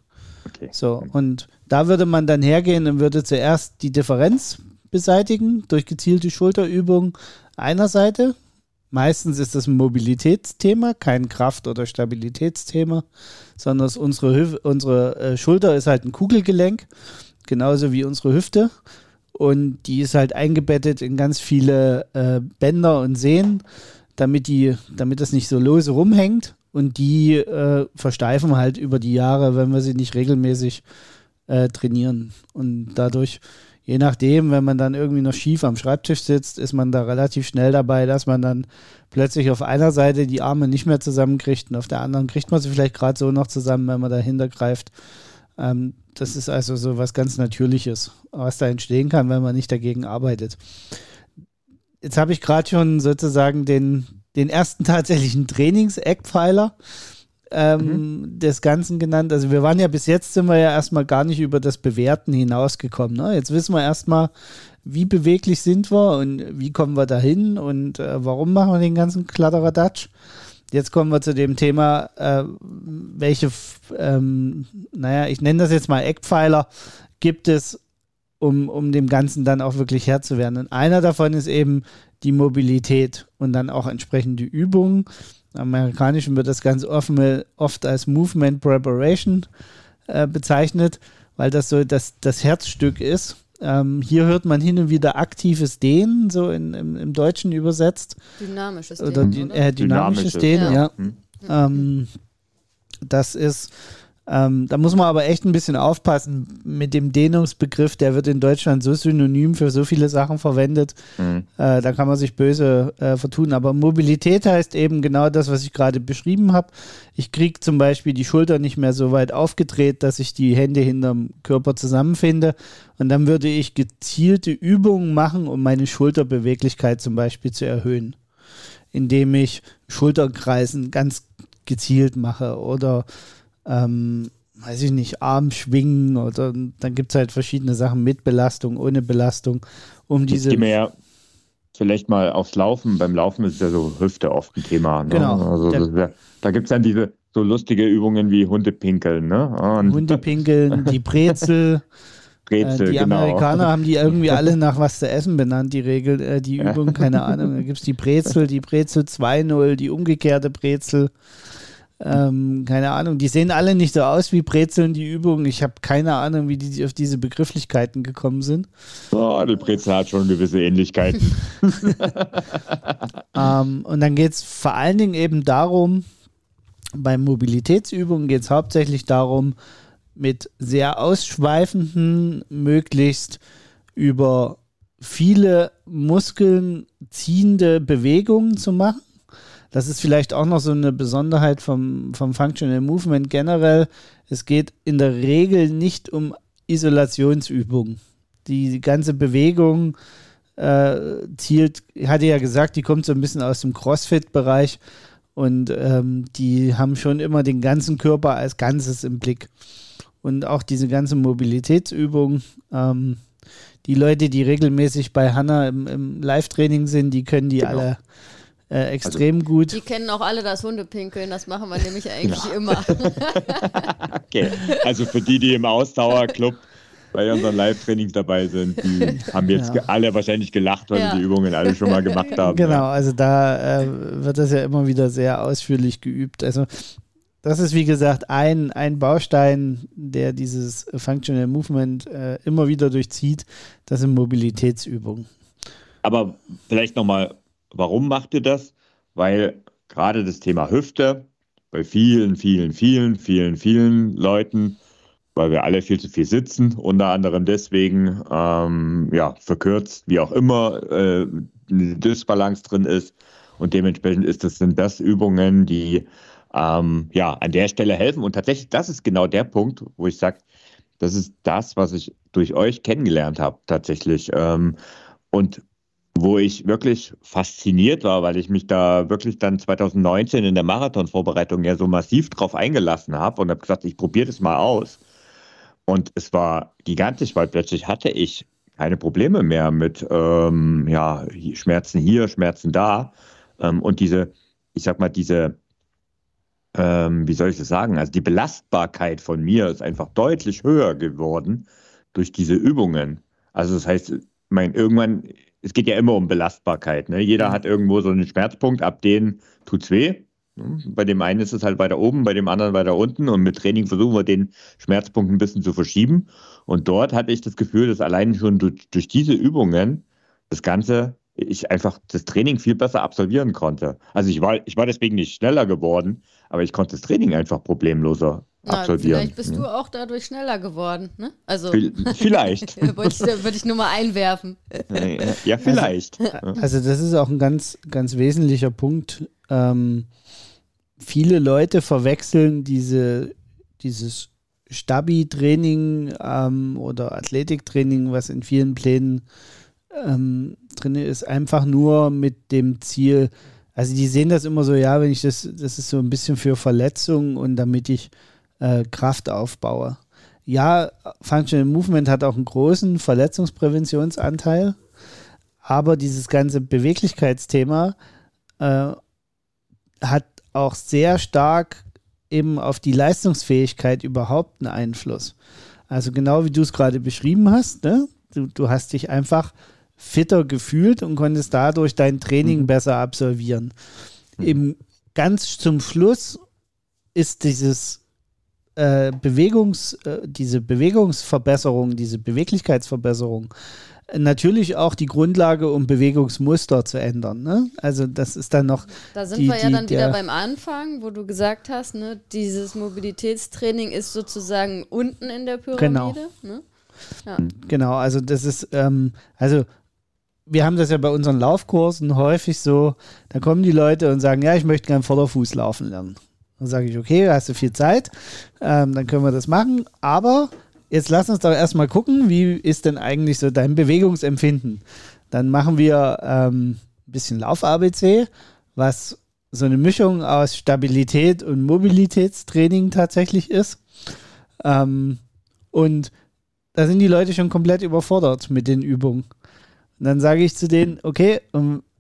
Okay. So, und da würde man dann hergehen und würde zuerst die Differenz beseitigen durch gezielte Schulterübung einer Seite. Meistens ist das ein Mobilitätsthema, kein Kraft- oder Stabilitätsthema, sondern unsere, unsere äh, Schulter ist halt ein Kugelgelenk, genauso wie unsere Hüfte. Und die ist halt eingebettet in ganz viele äh, Bänder und Sehnen, damit, die, damit das nicht so lose rumhängt. Und die äh, versteifen halt über die Jahre, wenn wir sie nicht regelmäßig äh, trainieren. Und dadurch, je nachdem, wenn man dann irgendwie noch schief am Schreibtisch sitzt, ist man da relativ schnell dabei, dass man dann plötzlich auf einer Seite die Arme nicht mehr zusammenkriegt und auf der anderen kriegt man sie vielleicht gerade so noch zusammen, wenn man dahinter greift. Ähm, das ist also so was ganz Natürliches, was da entstehen kann, wenn man nicht dagegen arbeitet. jetzt habe ich gerade schon sozusagen den, den ersten tatsächlichen Trainings-Eckpfeiler ähm, mhm. des Ganzen genannt. Also wir waren ja bis jetzt sind wir ja erstmal gar nicht über das Bewerten hinausgekommen. Ne? Jetzt wissen wir erstmal, wie beweglich sind wir und wie kommen wir dahin und äh, warum machen wir den ganzen Kladderadatsch. Jetzt kommen wir zu dem Thema, äh, welche, ähm, naja, ich nenne das jetzt mal Eckpfeiler, gibt es, um, um dem Ganzen dann auch wirklich Herr zu werden. Und einer davon ist eben die Mobilität und dann auch entsprechende Übungen. Im Amerikanischen wird das ganz offen, oft als Movement Preparation äh, bezeichnet, weil das so das, das Herzstück ist. Ähm, hier hört man hin und wieder aktives Dehnen, so in, im, im Deutschen übersetzt. Dynamisches Dehnen. Oder, die, äh, dynamisches, dynamisches Dehnen, ja. ja. Mhm. Ähm, das ist ähm, da muss man aber echt ein bisschen aufpassen mit dem Dehnungsbegriff. Der wird in Deutschland so synonym für so viele Sachen verwendet. Mhm. Äh, da kann man sich böse äh, vertun. Aber Mobilität heißt eben genau das, was ich gerade beschrieben habe. Ich kriege zum Beispiel die Schulter nicht mehr so weit aufgedreht, dass ich die Hände hinterm Körper zusammenfinde. Und dann würde ich gezielte Übungen machen, um meine Schulterbeweglichkeit zum Beispiel zu erhöhen. Indem ich Schulterkreisen ganz gezielt mache oder ähm, weiß ich nicht, Arm schwingen oder dann gibt es halt verschiedene Sachen mit Belastung, ohne Belastung, um diese. Ja vielleicht mal aufs Laufen. Beim Laufen ist ja so Hüfte oft ein Thema. Ne? Genau. Also ja, da gibt es dann diese so lustige Übungen wie Hundepinkeln. Ne? Und Hundepinkeln, die Brezel. Brezel, äh, die genau. Amerikaner haben die irgendwie alle nach was zu essen benannt, die Regel, äh, die Übung, keine Ahnung. Da gibt es die Brezel, die Brezel 2.0, die umgekehrte Brezel. Ähm, keine Ahnung, die sehen alle nicht so aus wie Brezeln, die Übungen. Ich habe keine Ahnung, wie die auf diese Begrifflichkeiten gekommen sind. Oh, die Brezel hat schon gewisse Ähnlichkeiten. ähm, und dann geht es vor allen Dingen eben darum, bei Mobilitätsübungen geht es hauptsächlich darum, mit sehr ausschweifenden, möglichst über viele Muskeln ziehende Bewegungen zu machen. Das ist vielleicht auch noch so eine Besonderheit vom, vom Functional Movement generell. Es geht in der Regel nicht um Isolationsübungen. Die ganze Bewegung äh, zielt, hatte ja gesagt, die kommt so ein bisschen aus dem CrossFit-Bereich und ähm, die haben schon immer den ganzen Körper als Ganzes im Blick. Und auch diese ganze Mobilitätsübung. Ähm, die Leute, die regelmäßig bei Hanna im, im Live-Training sind, die können die genau. alle äh, extrem also, gut. Die kennen auch alle das Hundepinkeln, das machen wir nämlich eigentlich ja. immer. okay, also für die, die im Ausdauerclub bei unseren Live-Trainings dabei sind, die haben jetzt ja. alle wahrscheinlich gelacht, weil ja. sie die Übungen alle schon mal gemacht haben. Genau, also da äh, wird das ja immer wieder sehr ausführlich geübt. Also das ist wie gesagt ein, ein Baustein, der dieses Functional Movement äh, immer wieder durchzieht. Das sind Mobilitätsübungen. Aber vielleicht nochmal Warum macht ihr das? Weil gerade das Thema Hüfte bei vielen, vielen, vielen, vielen, vielen Leuten, weil wir alle viel zu viel sitzen, unter anderem deswegen, ähm, ja, verkürzt, wie auch immer, äh, eine Dysbalance drin ist. Und dementsprechend ist das, sind das Übungen, die ähm, ja an der Stelle helfen. Und tatsächlich, das ist genau der Punkt, wo ich sage, das ist das, was ich durch euch kennengelernt habe, tatsächlich. Ähm, und wo ich wirklich fasziniert war, weil ich mich da wirklich dann 2019 in der Marathonvorbereitung ja so massiv drauf eingelassen habe und habe gesagt, ich probiere das mal aus. Und es war gigantisch, weil plötzlich hatte ich keine Probleme mehr mit ähm, ja, Schmerzen hier, Schmerzen da. Ähm, und diese, ich sag mal, diese, ähm, wie soll ich das sagen, also die Belastbarkeit von mir ist einfach deutlich höher geworden durch diese Übungen. Also das heißt, mein, irgendwann es geht ja immer um Belastbarkeit. Ne? Jeder mhm. hat irgendwo so einen Schmerzpunkt, ab dem tut es weh. Bei dem einen ist es halt weiter oben, bei dem anderen weiter unten. Und mit Training versuchen wir den Schmerzpunkt ein bisschen zu verschieben. Und dort hatte ich das Gefühl, dass allein schon durch, durch diese Übungen das Ganze, ich einfach das Training viel besser absolvieren konnte. Also ich war, ich war deswegen nicht schneller geworden, aber ich konnte das Training einfach problemloser absolvieren. Vielleicht bist ja. du auch dadurch schneller geworden. Ne? Also vielleicht. würde, ich, ich nur mal einwerfen. ja, vielleicht. Also, also, das ist auch ein ganz, ganz wesentlicher Punkt. Ähm, viele Leute verwechseln diese, dieses Stabi-Training ähm, oder Athletiktraining, was in vielen Plänen ähm, drin ist, einfach nur mit dem Ziel, also die sehen das immer so, ja, wenn ich das, das ist so ein bisschen für Verletzungen und damit ich äh, Kraft aufbaue. Ja, Functional Movement hat auch einen großen Verletzungspräventionsanteil, aber dieses ganze Beweglichkeitsthema äh, hat auch sehr stark eben auf die Leistungsfähigkeit überhaupt einen Einfluss. Also genau wie du es gerade beschrieben hast, ne? du, du hast dich einfach fitter gefühlt und konntest dadurch dein Training mhm. besser absolvieren. Eben ganz zum Schluss ist dieses äh, Bewegungs, äh, diese Bewegungsverbesserung, diese Beweglichkeitsverbesserung natürlich auch die Grundlage, um Bewegungsmuster zu ändern. Ne? Also das ist dann noch. Da sind die, wir ja die, dann wieder beim Anfang, wo du gesagt hast, ne, dieses Mobilitätstraining ist sozusagen unten in der Pyramide. Genau. Ne? Ja. Genau, also das ist, ähm, also wir haben das ja bei unseren Laufkursen häufig so, da kommen die Leute und sagen, ja, ich möchte gerne Vorderfuß laufen lernen. Dann sage ich, okay, hast du viel Zeit, ähm, dann können wir das machen, aber jetzt lass uns doch erstmal gucken, wie ist denn eigentlich so dein Bewegungsempfinden? Dann machen wir ähm, ein bisschen Lauf-ABC, was so eine Mischung aus Stabilität und Mobilitätstraining tatsächlich ist. Ähm, und da sind die Leute schon komplett überfordert mit den Übungen. Und dann sage ich zu denen, okay,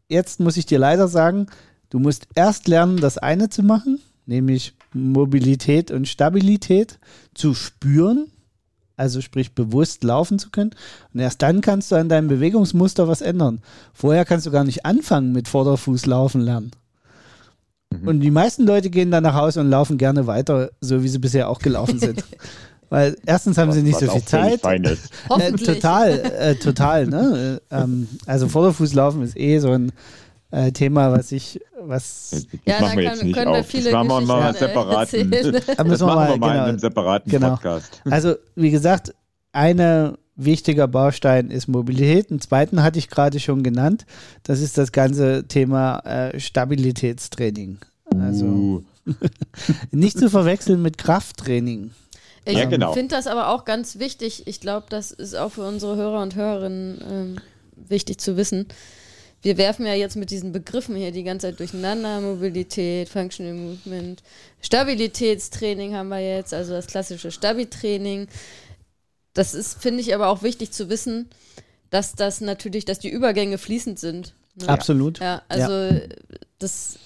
jetzt muss ich dir leider sagen, du musst erst lernen, das eine zu machen, nämlich Mobilität und Stabilität zu spüren, also sprich bewusst laufen zu können. Und erst dann kannst du an deinem Bewegungsmuster was ändern. Vorher kannst du gar nicht anfangen mit Vorderfuß laufen lernen. Mhm. Und die meisten Leute gehen dann nach Hause und laufen gerne weiter, so wie sie bisher auch gelaufen sind. Weil erstens haben was, sie nicht so viel Zeit. Äh, total, äh, total. Ne? ähm, also Vorderfußlaufen ist eh so ein äh, Thema, was ich, was. Das ja, machen wir jetzt nicht auf. viele das machen wir mal separaten. das machen wir mal, genau, in einem separaten genau. Podcast. Also wie gesagt, eine wichtiger Baustein ist Mobilität. Einen zweiten hatte ich gerade schon genannt. Das ist das ganze Thema äh, Stabilitätstraining. Also uh. nicht zu verwechseln mit Krafttraining. Ich ja, genau. finde das aber auch ganz wichtig. Ich glaube, das ist auch für unsere Hörer und Hörerinnen ähm, wichtig zu wissen. Wir werfen ja jetzt mit diesen Begriffen hier die ganze Zeit durcheinander. Mobilität, Functional Movement, Stabilitätstraining haben wir jetzt, also das klassische Stabi-Training. Das ist, finde ich, aber auch wichtig zu wissen, dass das natürlich, dass die Übergänge fließend sind. Ne? Absolut. Ja, also ja. das,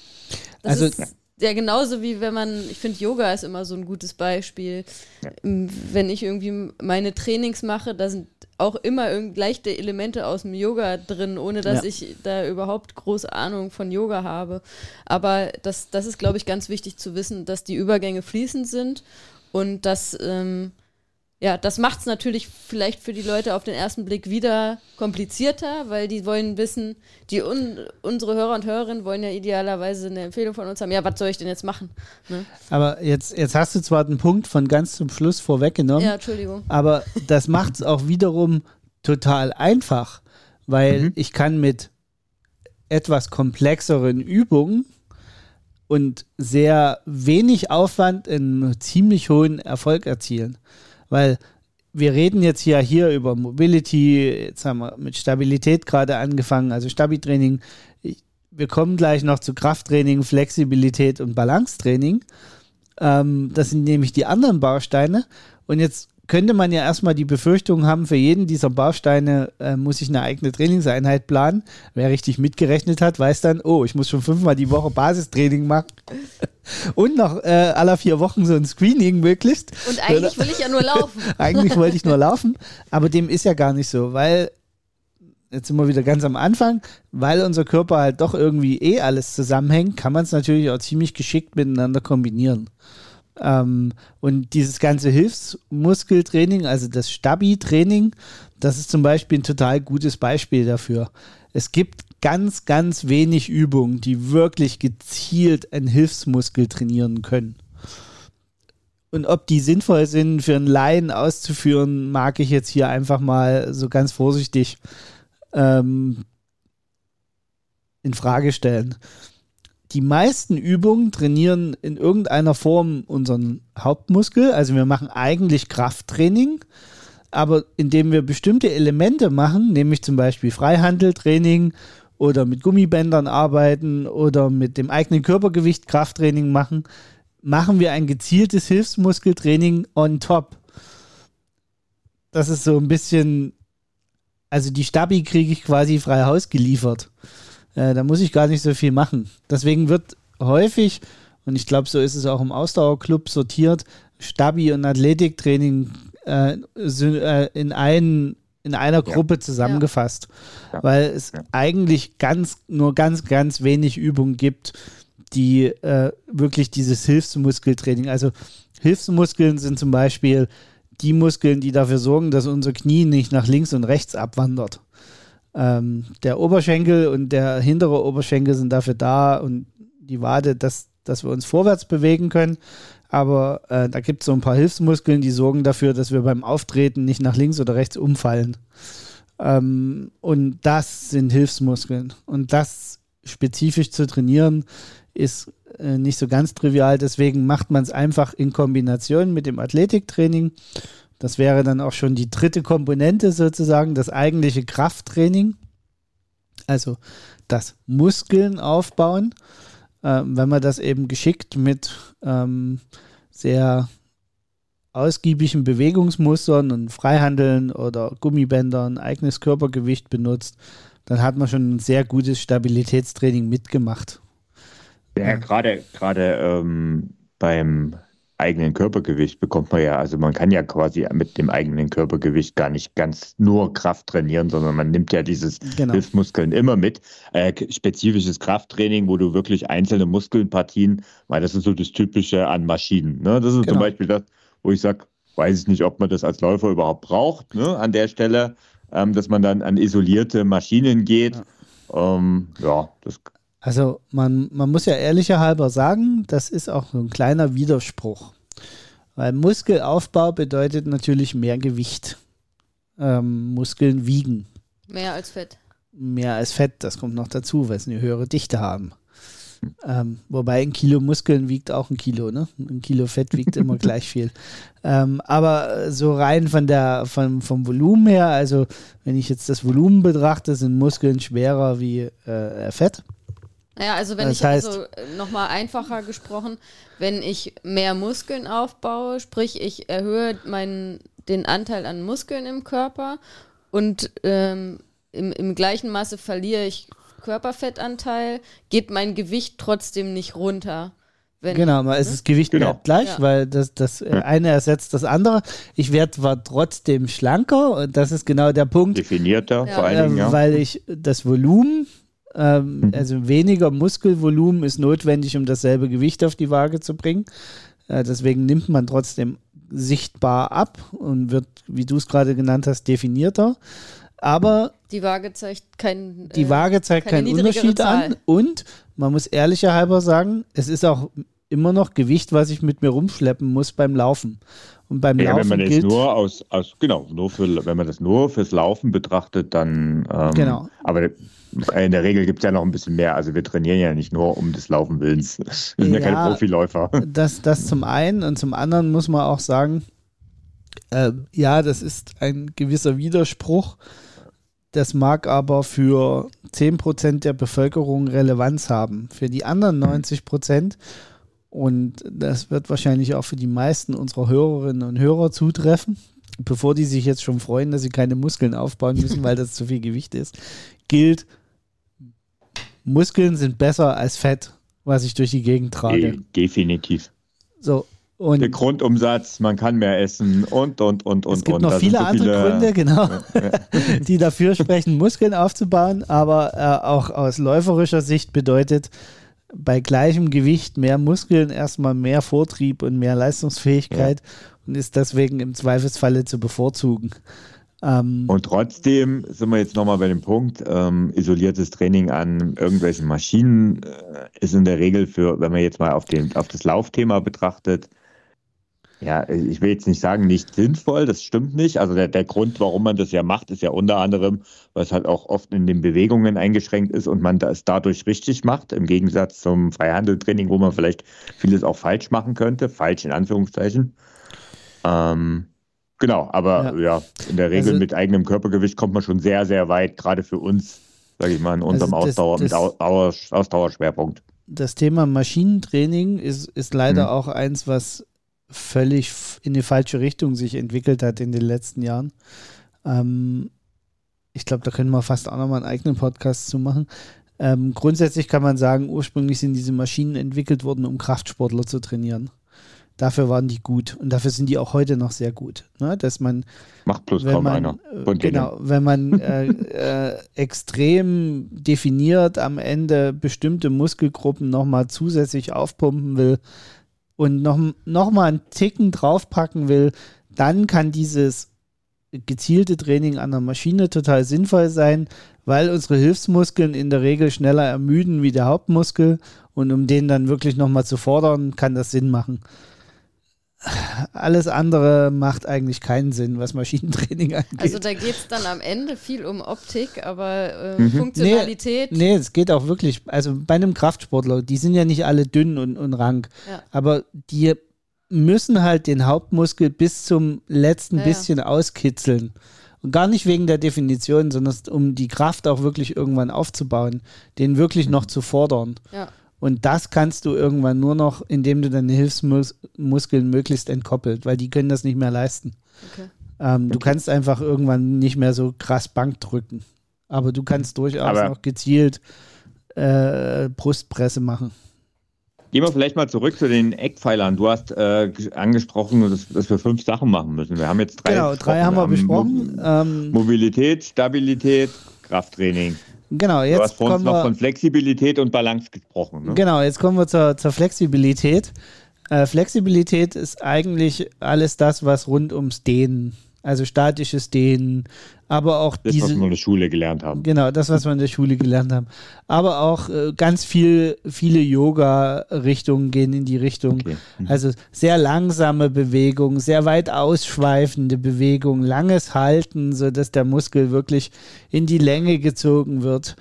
das also, ist ja, genauso wie wenn man, ich finde, Yoga ist immer so ein gutes Beispiel. Ja. Wenn ich irgendwie meine Trainings mache, da sind auch immer leichte Elemente aus dem Yoga drin, ohne dass ja. ich da überhaupt große Ahnung von Yoga habe. Aber das, das ist, glaube ich, ganz wichtig zu wissen, dass die Übergänge fließend sind und dass ähm, ja, das macht es natürlich vielleicht für die Leute auf den ersten Blick wieder komplizierter, weil die wollen wissen, die un unsere Hörer und Hörerinnen wollen ja idealerweise eine Empfehlung von uns haben. Ja, was soll ich denn jetzt machen? Ne? Aber jetzt, jetzt hast du zwar den Punkt von ganz zum Schluss vorweggenommen. Ja, Entschuldigung. Aber das macht es auch wiederum total einfach, weil mhm. ich kann mit etwas komplexeren Übungen und sehr wenig Aufwand einen ziemlich hohen Erfolg erzielen. Weil wir reden jetzt ja hier über Mobility, jetzt haben wir mit Stabilität gerade angefangen, also Stabi-Training. Wir kommen gleich noch zu Krafttraining, Flexibilität und Balancetraining. Ähm, das sind nämlich die anderen Bausteine. Und jetzt könnte man ja erstmal die Befürchtung haben, für jeden dieser Bausteine äh, muss ich eine eigene Trainingseinheit planen. Wer richtig mitgerechnet hat, weiß dann, oh, ich muss schon fünfmal die Woche Basistraining machen. Und noch äh, alle vier Wochen so ein Screening möglichst. Und eigentlich will ich ja nur laufen. eigentlich wollte ich nur laufen, aber dem ist ja gar nicht so, weil jetzt sind wir wieder ganz am Anfang, weil unser Körper halt doch irgendwie eh alles zusammenhängt, kann man es natürlich auch ziemlich geschickt miteinander kombinieren. Ähm, und dieses ganze Hilfsmuskeltraining, also das Stabi-Training, das ist zum Beispiel ein total gutes Beispiel dafür. Es gibt ganz, ganz wenig Übungen, die wirklich gezielt einen Hilfsmuskel trainieren können. Und ob die sinnvoll sind, für einen Laien auszuführen, mag ich jetzt hier einfach mal so ganz vorsichtig ähm, in Frage stellen die meisten Übungen trainieren in irgendeiner Form unseren Hauptmuskel. Also wir machen eigentlich Krafttraining, aber indem wir bestimmte Elemente machen, nämlich zum Beispiel Freihandeltraining oder mit Gummibändern arbeiten oder mit dem eigenen Körpergewicht Krafttraining machen, machen wir ein gezieltes Hilfsmuskeltraining on top. Das ist so ein bisschen, also die Stabi kriege ich quasi frei Haus geliefert. Äh, da muss ich gar nicht so viel machen. Deswegen wird häufig, und ich glaube, so ist es auch im Ausdauerclub sortiert, Stabi und Athletiktraining äh, äh in einen in einer Gruppe zusammengefasst, ja. weil es ja. eigentlich ganz nur ganz ganz wenig Übungen gibt, die äh, wirklich dieses Hilfsmuskeltraining, also Hilfsmuskeln sind zum Beispiel die Muskeln, die dafür sorgen, dass unser Knie nicht nach links und rechts abwandert. Ähm, der Oberschenkel und der hintere Oberschenkel sind dafür da und die Wade, dass, dass wir uns vorwärts bewegen können aber äh, da gibt es so ein paar Hilfsmuskeln, die sorgen dafür, dass wir beim Auftreten nicht nach links oder rechts umfallen. Ähm, und das sind Hilfsmuskeln. Und das spezifisch zu trainieren, ist äh, nicht so ganz trivial. Deswegen macht man es einfach in Kombination mit dem Athletiktraining. Das wäre dann auch schon die dritte Komponente sozusagen, das eigentliche Krafttraining. Also das Muskeln aufbauen äh, wenn man das eben geschickt mit ähm, sehr ausgiebigen Bewegungsmustern und Freihandeln oder Gummibändern, eigenes Körpergewicht benutzt, dann hat man schon ein sehr gutes Stabilitätstraining mitgemacht. Ja, gerade gerade ähm, beim eigenen Körpergewicht bekommt man ja, also man kann ja quasi mit dem eigenen Körpergewicht gar nicht ganz nur Kraft trainieren, sondern man nimmt ja dieses genau. Hilfsmuskeln immer mit. Äh, spezifisches Krafttraining, wo du wirklich einzelne Muskelpartien, weil das ist so das Typische an Maschinen. Ne? Das ist genau. zum Beispiel das, wo ich sage, weiß ich nicht, ob man das als Läufer überhaupt braucht, ne? an der Stelle, ähm, dass man dann an isolierte Maschinen geht. Ja, ähm, ja das also man, man muss ja ehrlicherhalber sagen, das ist auch so ein kleiner Widerspruch. Weil Muskelaufbau bedeutet natürlich mehr Gewicht. Ähm, Muskeln wiegen. Mehr als Fett. Mehr als Fett, das kommt noch dazu, weil sie eine höhere Dichte haben. Ähm, wobei ein Kilo Muskeln wiegt auch ein Kilo, ne? Ein Kilo Fett wiegt immer gleich viel. Ähm, aber so rein von der, von, vom Volumen her, also wenn ich jetzt das Volumen betrachte, sind Muskeln schwerer wie äh, Fett. Naja, also wenn das ich heißt, also nochmal einfacher gesprochen, wenn ich mehr Muskeln aufbaue, sprich ich erhöhe meinen, den Anteil an Muskeln im Körper und ähm, im, im gleichen Maße verliere ich Körperfettanteil, geht mein Gewicht trotzdem nicht runter. Wenn, genau, aber ne? es ist Gewicht genau. bleibt gleich, ja. weil das, das äh, eine ersetzt das andere. Ich werde zwar trotzdem schlanker und das ist genau der Punkt. Definierter ja. vor allen Dingen, ja. Weil ich das Volumen ähm, mhm. Also weniger Muskelvolumen ist notwendig, um dasselbe Gewicht auf die Waage zu bringen. Äh, deswegen nimmt man trotzdem sichtbar ab und wird, wie du es gerade genannt hast, definierter. Aber die Waage zeigt keinen Die Waage zeigt keinen Unterschied Zahl. an und man muss ehrlicherhalber sagen, es ist auch immer noch Gewicht, was ich mit mir rumschleppen muss beim Laufen. Und beim ja, Laufen wenn man gilt, nur aus, aus, genau, nur für, wenn man das nur fürs Laufen betrachtet, dann ähm, genau. aber in der Regel gibt es ja noch ein bisschen mehr. Also wir trainieren ja nicht nur um des Laufen Willens. Wir sind ja, ja keine Profiläufer. Das, das zum einen und zum anderen muss man auch sagen, äh, ja, das ist ein gewisser Widerspruch. Das mag aber für 10% der Bevölkerung Relevanz haben. Für die anderen 90% und das wird wahrscheinlich auch für die meisten unserer Hörerinnen und Hörer zutreffen, bevor die sich jetzt schon freuen, dass sie keine Muskeln aufbauen müssen, weil das zu viel Gewicht ist, gilt, Muskeln sind besser als Fett, was ich durch die Gegend trage. De definitiv. So, und der Grundumsatz, man kann mehr essen und, und, und, und. Es gibt und. noch viele so andere viele, Gründe, genau, die dafür sprechen, Muskeln aufzubauen, aber äh, auch aus läuferischer Sicht bedeutet, bei gleichem Gewicht mehr Muskeln, erstmal mehr Vortrieb und mehr Leistungsfähigkeit ja. und ist deswegen im Zweifelsfalle zu bevorzugen. Ähm, und trotzdem sind wir jetzt nochmal bei dem Punkt, ähm, isoliertes Training an irgendwelchen Maschinen äh, ist in der Regel für, wenn man jetzt mal auf, den, auf das Laufthema betrachtet, ja, ich will jetzt nicht sagen, nicht sinnvoll, das stimmt nicht. Also der, der Grund, warum man das ja macht, ist ja unter anderem, es halt auch oft in den Bewegungen eingeschränkt ist und man das dadurch richtig macht, im Gegensatz zum Freihandeltraining, wo man vielleicht vieles auch falsch machen könnte, falsch in Anführungszeichen. Ähm, Genau, aber ja, ja in der Regel also, mit eigenem Körpergewicht kommt man schon sehr, sehr weit, gerade für uns, sage ich mal, in unserem also das, Ausdauer, das, mit Ausdauerschwerpunkt. Das Thema Maschinentraining ist, ist leider hm. auch eins, was völlig in die falsche Richtung sich entwickelt hat in den letzten Jahren. Ähm, ich glaube, da können wir fast auch nochmal einen eigenen Podcast zu machen. Ähm, grundsätzlich kann man sagen, ursprünglich sind diese Maschinen entwickelt worden, um Kraftsportler zu trainieren. Dafür waren die gut und dafür sind die auch heute noch sehr gut. Ne? Dass man macht plus kaum man, einer. Äh, genau, wenn man äh, äh, extrem definiert am Ende bestimmte Muskelgruppen nochmal zusätzlich aufpumpen will und noch, noch mal einen Ticken draufpacken will, dann kann dieses gezielte Training an der Maschine total sinnvoll sein, weil unsere Hilfsmuskeln in der Regel schneller ermüden wie der Hauptmuskel und um den dann wirklich nochmal zu fordern, kann das Sinn machen alles andere macht eigentlich keinen Sinn, was Maschinentraining angeht. Also da geht es dann am Ende viel um Optik, aber äh, mhm. Funktionalität. Nee, nee, es geht auch wirklich, also bei einem Kraftsportler, die sind ja nicht alle dünn und, und rank, ja. aber die müssen halt den Hauptmuskel bis zum letzten ja, bisschen ja. auskitzeln. Und gar nicht wegen der Definition, sondern um die Kraft auch wirklich irgendwann aufzubauen, den wirklich noch zu fordern. Ja. Und das kannst du irgendwann nur noch, indem du deine Hilfsmuskeln möglichst entkoppelt, weil die können das nicht mehr leisten. Okay. Ähm, du kannst einfach irgendwann nicht mehr so krass Bank drücken. Aber du kannst durchaus Aber noch gezielt äh, Brustpresse machen. Gehen wir vielleicht mal zurück zu den Eckpfeilern. Du hast äh, angesprochen, dass, dass, wir fünf Sachen machen müssen. Wir haben jetzt drei. Genau, drei haben wir besprochen. Ähm, Mobilität, Stabilität, Krafttraining. Genau, jetzt du hast vor uns noch von Flexibilität und Balance gesprochen. Ne? Genau, jetzt kommen wir zur, zur Flexibilität. Äh, Flexibilität ist eigentlich alles das, was rund ums Dehnen also statisches Dehnen, aber auch das, diese, was wir in der Schule gelernt haben. Genau, das, was wir in der Schule gelernt haben. Aber auch äh, ganz viel, viele Yoga-Richtungen gehen in die Richtung. Okay. Mhm. Also sehr langsame Bewegung, sehr weit ausschweifende Bewegung, langes Halten, sodass der Muskel wirklich in die Länge gezogen wird.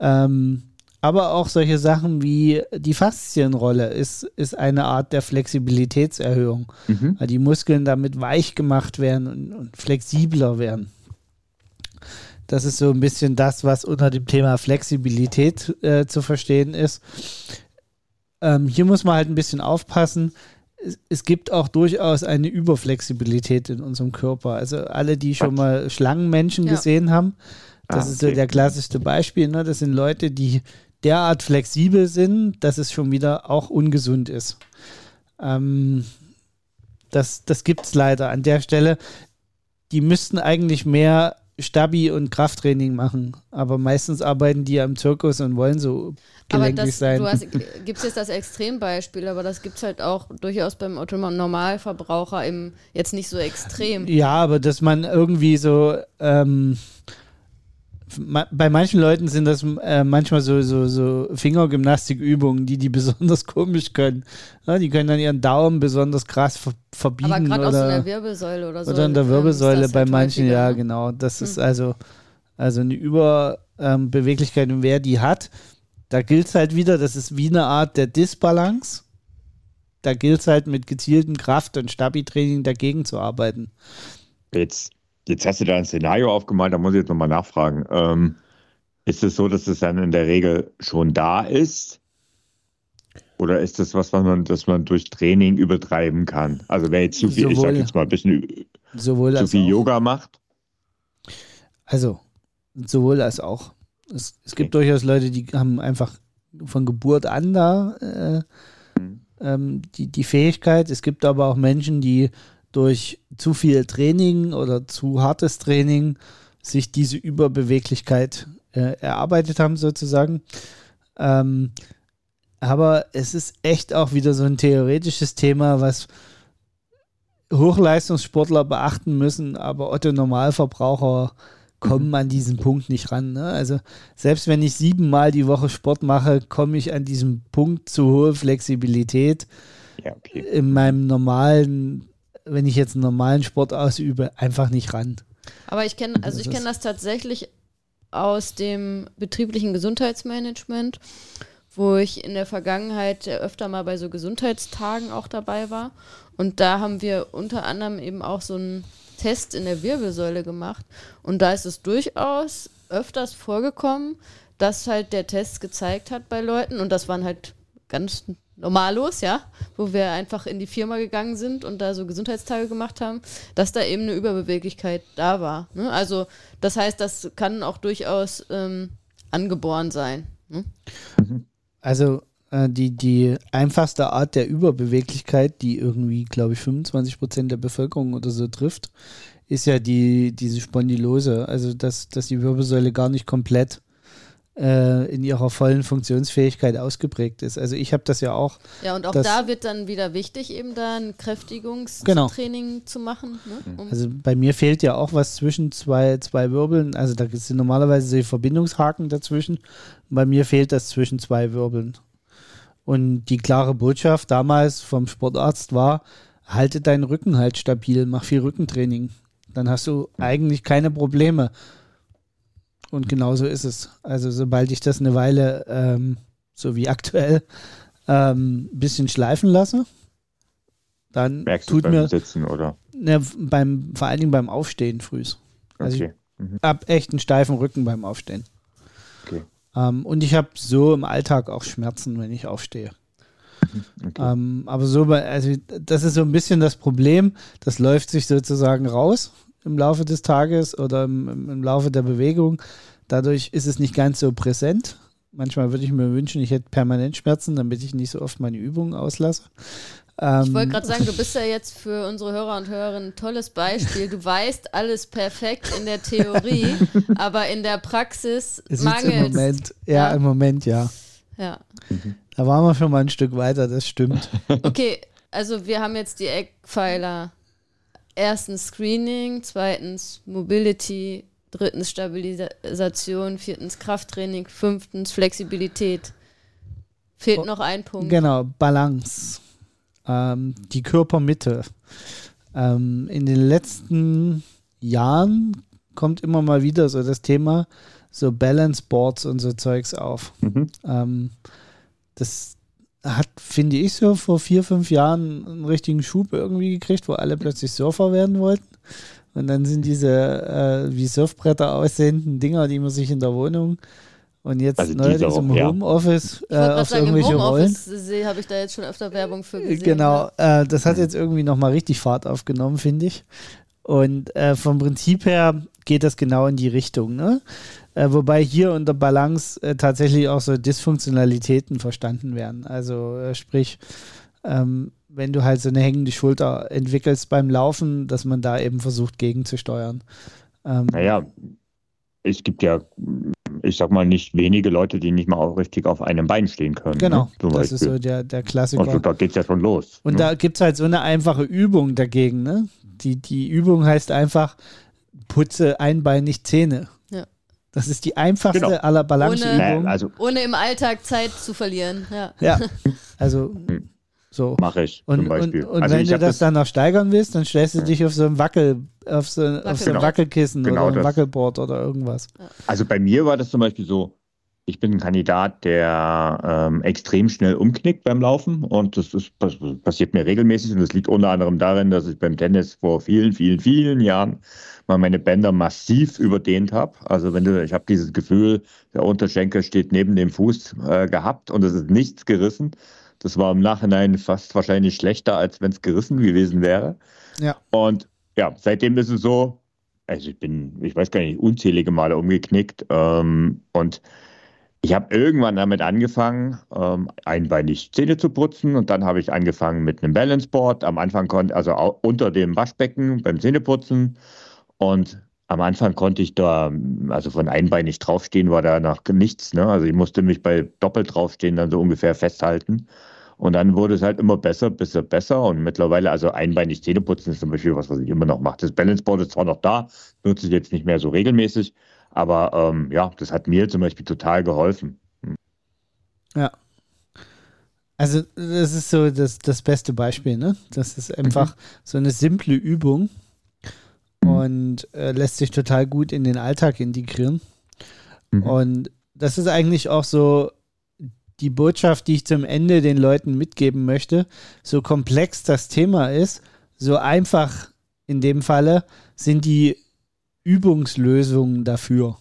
Ähm, aber auch solche Sachen wie die Faszienrolle ist, ist eine Art der Flexibilitätserhöhung, mhm. weil die Muskeln damit weich gemacht werden und, und, flexibler werden. Das ist so ein bisschen das, was unter dem Thema Flexibilität äh, zu verstehen ist. Ähm, hier muss man halt ein bisschen aufpassen. Es, es, gibt auch durchaus eine Überflexibilität in unserem Körper. Also alle, die schon mal Schlangenmenschen ja. gesehen haben, das ah, ist so der klassischste Beispiel. Ne? Das sind Leute, die derart flexibel sind, dass es schon wieder auch ungesund ist. Ähm, das das gibt es leider an der Stelle. Die müssten eigentlich mehr Stabi- und Krafttraining machen, aber meistens arbeiten die ja im Zirkus und wollen so gelenkig aber das, sein. Du gibt es jetzt das Extrembeispiel, aber das gibt es halt auch durchaus beim Normalverbraucher im, jetzt nicht so extrem. Ja, aber dass man irgendwie so ähm, bei manchen Leuten sind das äh, manchmal so, so, so Fingergymnastikübungen, die die besonders komisch können. Ja, die können dann ihren Daumen besonders krass ver verbiegen. Aber gerade aus der Wirbelsäule oder so. Oder in der Wirbelsäule bei halt manchen, häufiger. ja, genau. Das hm. ist also, also eine Überbeweglichkeit. Ähm, und wer die hat, da gilt es halt wieder, das ist wie eine Art der Disbalance. Da gilt es halt mit gezieltem Kraft- und Stabi-Training dagegen zu arbeiten. Jetzt Jetzt hast du da ein Szenario aufgemalt, da muss ich jetzt nochmal nachfragen. Ähm, ist es so, dass es dann in der Regel schon da ist? Oder ist das was, was man, das man durch Training übertreiben kann? Also wer jetzt zu viel, sowohl, ich sag jetzt mal ein bisschen zu viel Yoga macht? Also, sowohl als auch. Es, es gibt durchaus Leute, die haben einfach von Geburt an da äh, mhm. ähm, die, die Fähigkeit. Es gibt aber auch Menschen, die durch zu viel Training oder zu hartes Training sich diese Überbeweglichkeit äh, erarbeitet haben, sozusagen. Ähm, aber es ist echt auch wieder so ein theoretisches Thema, was Hochleistungssportler beachten müssen, aber Otto Normalverbraucher kommen an diesen Punkt nicht ran. Ne? Also selbst wenn ich siebenmal die Woche Sport mache, komme ich an diesem Punkt zu hohe Flexibilität ja, okay. in meinem normalen wenn ich jetzt einen normalen Sport ausübe, einfach nicht ran. Aber ich kenne, also ich kenne das tatsächlich aus dem betrieblichen Gesundheitsmanagement, wo ich in der Vergangenheit öfter mal bei so Gesundheitstagen auch dabei war. Und da haben wir unter anderem eben auch so einen Test in der Wirbelsäule gemacht. Und da ist es durchaus öfters vorgekommen, dass halt der Test gezeigt hat bei Leuten, und das waren halt ganz normallos, ja, wo wir einfach in die Firma gegangen sind und da so Gesundheitstage gemacht haben, dass da eben eine Überbeweglichkeit da war. Ne? Also das heißt, das kann auch durchaus ähm, angeboren sein. Ne? Also äh, die, die einfachste Art der Überbeweglichkeit, die irgendwie, glaube ich, 25 Prozent der Bevölkerung oder so trifft, ist ja die, diese Spondylose. Also dass, dass die Wirbelsäule gar nicht komplett in ihrer vollen Funktionsfähigkeit ausgeprägt ist. Also ich habe das ja auch. Ja, und auch da wird dann wieder wichtig, eben da ein Kräftigungstraining genau. zu machen. Ne? Um also bei mir fehlt ja auch was zwischen zwei, zwei Wirbeln. Also da sind normalerweise so Verbindungshaken dazwischen. Bei mir fehlt das zwischen zwei Wirbeln. Und die klare Botschaft damals vom Sportarzt war, halte deinen Rücken halt stabil, mach viel Rückentraining. Dann hast du eigentlich keine Probleme. Und genauso ist es. Also sobald ich das eine Weile, ähm, so wie aktuell, ein ähm, bisschen schleifen lasse, dann Merkst tut du beim mir Sitzen oder? Ne, beim, vor allen Dingen beim Aufstehen frühs. Also okay. ich mhm. habe echt einen steifen Rücken beim Aufstehen. Okay. Ähm, und ich habe so im Alltag auch Schmerzen, wenn ich aufstehe. Okay. Ähm, aber so, also das ist so ein bisschen das Problem. Das läuft sich sozusagen raus im Laufe des Tages oder im, im Laufe der Bewegung. Dadurch ist es nicht ganz so präsent. Manchmal würde ich mir wünschen, ich hätte permanent Schmerzen, damit ich nicht so oft meine Übungen auslasse. Ähm, ich wollte gerade sagen, du bist ja jetzt für unsere Hörer und Hörerinnen ein tolles Beispiel. Du weißt alles perfekt in der Theorie, aber in der Praxis mangelt im Moment, ja, ja, im Moment ja. Ja. Da waren wir schon mal ein Stück weiter, das stimmt. Okay, also wir haben jetzt die Eckpfeiler erstens Screening, zweitens Mobility, drittens Stabilisation, viertens Krafttraining, fünftens Flexibilität. Fehlt oh, noch ein Punkt. Genau, Balance. Ähm, die Körpermitte. Ähm, in den letzten Jahren kommt immer mal wieder so das Thema so Balance Boards und so Zeugs auf. Mhm. Ähm, das hat, finde ich, so vor vier, fünf Jahren einen richtigen Schub irgendwie gekriegt, wo alle plötzlich Surfer werden wollten. Und dann sind diese äh, wie Surfbretter aussehenden Dinger, die man sich in der Wohnung und jetzt also neuerdings im Homeoffice äh, auf sagen, irgendwelche im Rollen. habe ich da jetzt schon öfter Werbung für gesehen. Genau, äh, das hat jetzt irgendwie nochmal richtig Fahrt aufgenommen, finde ich. Und äh, vom Prinzip her geht das genau in die Richtung. Ne? Äh, wobei hier unter Balance äh, tatsächlich auch so Dysfunktionalitäten verstanden werden. Also äh, sprich, ähm, wenn du halt so eine hängende Schulter entwickelst beim Laufen, dass man da eben versucht gegenzusteuern. Ähm, naja, es gibt ja, ich sag mal, nicht wenige Leute, die nicht mal auch richtig auf einem Bein stehen können. Genau, ne, das Beispiel. ist so der, der Klassiker. Also da geht es ja schon los. Und ne? da gibt es halt so eine einfache Übung dagegen. Ne? Die, die Übung heißt einfach, putze einbeinig Zähne. Das ist die einfachste genau. aller Balanceübungen. Ohne, also, ohne im Alltag Zeit zu verlieren. Ja, ja. also so. Mache ich und, zum Beispiel. Und, und also wenn du das, das, dann noch steigern willst, dann stellst du dich auf so ein Wackel, auf so, Wackel. auf so ein genau. Wackelkissen genau oder ein das. Wackelboard oder irgendwas. Also bei mir war das zum Beispiel so, ich bin ein Kandidat, der ähm, extrem schnell umknickt beim Laufen und das, ist, passiert mir regelmäßig und das liegt unter anderem darin, dass ich beim Tennis vor vielen, vielen, vielen Jahren mal meine Bänder massiv überdehnt habe. Also wenn du, ich habe dieses Gefühl, der Unterschenkel steht neben dem Fuß äh, gehabt und es ist nichts gerissen. Das war im Nachhinein fast wahrscheinlich schlechter, als wenn es gerissen gewesen wäre. Ja. Und ja, seitdem ist es so, also ich bin, ich weiß gar nicht, unzählige Male umgeknickt ähm, und ich habe irgendwann damit angefangen, ähm, einbeinig Zähne zu putzen und dann habe ich angefangen mit einem Balanceboard. Am Anfang konnte, also unter dem Waschbecken beim Zähneputzen und am Anfang konnte ich da, also von einbeinig draufstehen war da noch nichts. Ne? Also ich musste mich bei doppelt draufstehen dann so ungefähr festhalten. Und dann wurde es halt immer besser, besser, besser. Und mittlerweile, also einbeinig Zähne putzen ist zum Beispiel was, was ich immer noch mache. Das Balanceboard ist zwar noch da, nutze ich jetzt nicht mehr so regelmäßig, aber ähm, ja, das hat mir zum Beispiel total geholfen. Hm. Ja. Also das ist so das, das beste Beispiel, ne? Das ist einfach mhm. so eine simple Übung, und äh, lässt sich total gut in den Alltag integrieren. Mhm. Und das ist eigentlich auch so die Botschaft, die ich zum Ende den Leuten mitgeben möchte, so komplex das Thema ist, so einfach in dem Falle sind die Übungslösungen dafür.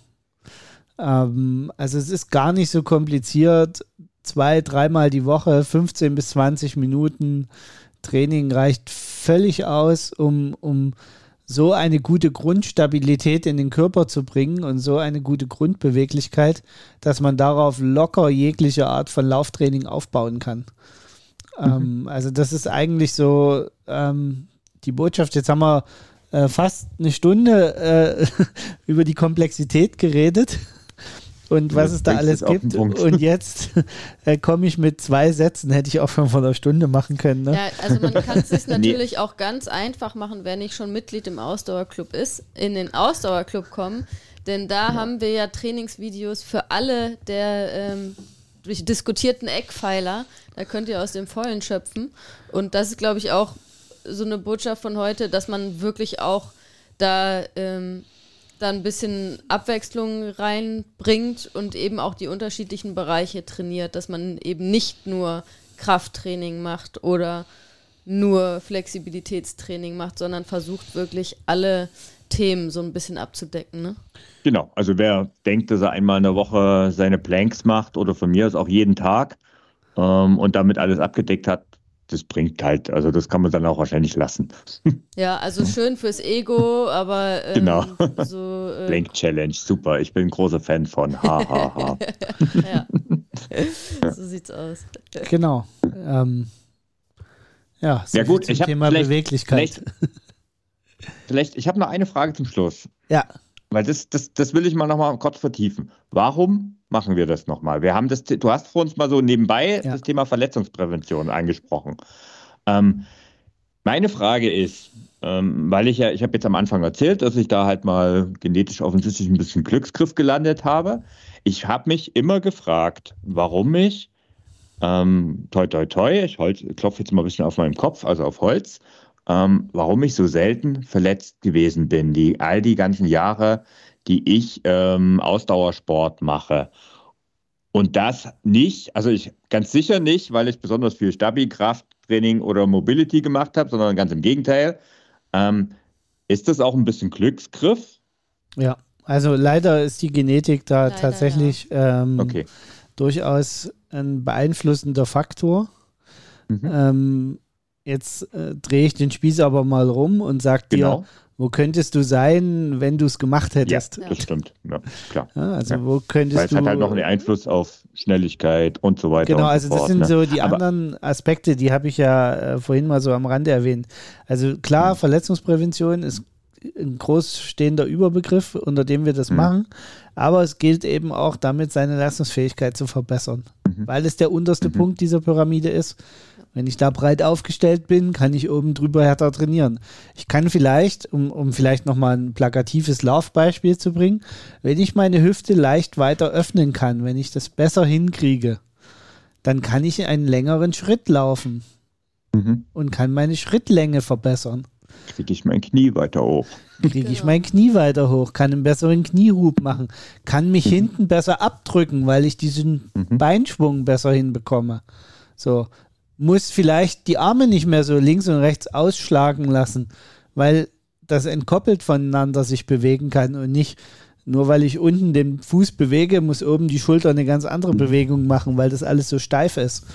Ähm, also es ist gar nicht so kompliziert. Zwei, dreimal die Woche, 15 bis 20 Minuten Training reicht völlig aus, um, um so eine gute Grundstabilität in den Körper zu bringen und so eine gute Grundbeweglichkeit, dass man darauf locker jegliche Art von Lauftraining aufbauen kann. Mhm. Ähm, also das ist eigentlich so ähm, die Botschaft. Jetzt haben wir äh, fast eine Stunde äh, über die Komplexität geredet und was es da alles gibt. Und jetzt äh, komme ich mit zwei Sätzen, hätte ich auch schon vor einer Stunde machen können. Ne? Ja, also man kann es sich natürlich nee. auch ganz einfach machen, wenn ich schon Mitglied im Ausdauerclub ist, in den Ausdauerclub kommen. Denn da ja. haben wir ja Trainingsvideos für alle der ähm, diskutierten Eckpfeiler. Da könnt ihr aus dem Vollen schöpfen. Und das ist, glaube ich, auch so eine Botschaft von heute, dass man wirklich auch da ähm, da ein bisschen Abwechslung reinbringt und eben auch die unterschiedlichen Bereiche trainiert, dass man eben nicht nur Krafttraining macht oder nur Flexibilitätstraining macht, sondern versucht wirklich alle Themen so ein bisschen abzudecken. Ne? Genau, also wer denkt, dass er einmal in der Woche seine Planks macht oder von mir aus auch jeden Tag ähm, und damit alles abgedeckt hat, das bringt halt, also das kann man dann auch wahrscheinlich lassen. Ja, also schön fürs Ego, aber ähm, genau. so. Äh, Blank Challenge, super. Ich bin ein großer Fan von. Ha, ha, ha. ja. So sieht's aus. Genau. Ähm, ja, so ja gut, ich habe Thema Beweglichkeit. Vielleicht, vielleicht ich habe noch eine Frage zum Schluss. Ja. Weil das, das, das will ich mal noch mal kurz vertiefen. Warum machen wir das nochmal? Wir haben das, du hast vor uns mal so nebenbei ja. das Thema Verletzungsprävention angesprochen. Ähm, meine Frage ist, ähm, weil ich ja, ich habe jetzt am Anfang erzählt, dass ich da halt mal genetisch offensichtlich ein bisschen Glücksgriff gelandet habe. Ich habe mich immer gefragt, warum ich, ähm, toi toi toi, ich klopfe jetzt mal ein bisschen auf meinem Kopf, also auf Holz, ähm, warum ich so selten verletzt gewesen bin, die all die ganzen Jahre, die ich ähm, Ausdauersport mache. Und das nicht, also ich ganz sicher nicht, weil ich besonders viel Stabi, Krafttraining oder Mobility gemacht habe, sondern ganz im Gegenteil. Ähm, ist das auch ein bisschen Glücksgriff? Ja, also leider ist die Genetik da leider, tatsächlich ja. ähm, okay. durchaus ein beeinflussender Faktor. Mhm. Ähm, Jetzt äh, drehe ich den Spieß aber mal rum und sag genau. dir, wo könntest du sein, wenn du es gemacht hättest? Ja, das stimmt. Ja, klar. Ja, also ja. wo könntest Weil es du... hat halt noch einen Einfluss auf Schnelligkeit und so weiter. Genau, also so das sind ne? so die aber anderen Aspekte, die habe ich ja äh, vorhin mal so am Rande erwähnt. Also klar, mhm. Verletzungsprävention ist ein großstehender Überbegriff, unter dem wir das mhm. machen. Aber es gilt eben auch damit, seine Leistungsfähigkeit zu verbessern, mhm. weil es der unterste mhm. Punkt dieser Pyramide ist. Wenn ich da breit aufgestellt bin, kann ich oben drüber härter trainieren. Ich kann vielleicht, um, um vielleicht nochmal ein plakatives Laufbeispiel zu bringen, wenn ich meine Hüfte leicht weiter öffnen kann, wenn ich das besser hinkriege, dann kann ich einen längeren Schritt laufen mhm. und kann meine Schrittlänge verbessern. Kriege ich mein Knie weiter hoch. Kriege genau. ich mein Knie weiter hoch, kann einen besseren Kniehub machen, kann mich mhm. hinten besser abdrücken, weil ich diesen mhm. Beinschwung besser hinbekomme. So, muss vielleicht die Arme nicht mehr so links und rechts ausschlagen lassen, weil das entkoppelt voneinander sich bewegen kann und nicht nur weil ich unten den Fuß bewege, muss oben die Schulter eine ganz andere mhm. Bewegung machen, weil das alles so steif ist.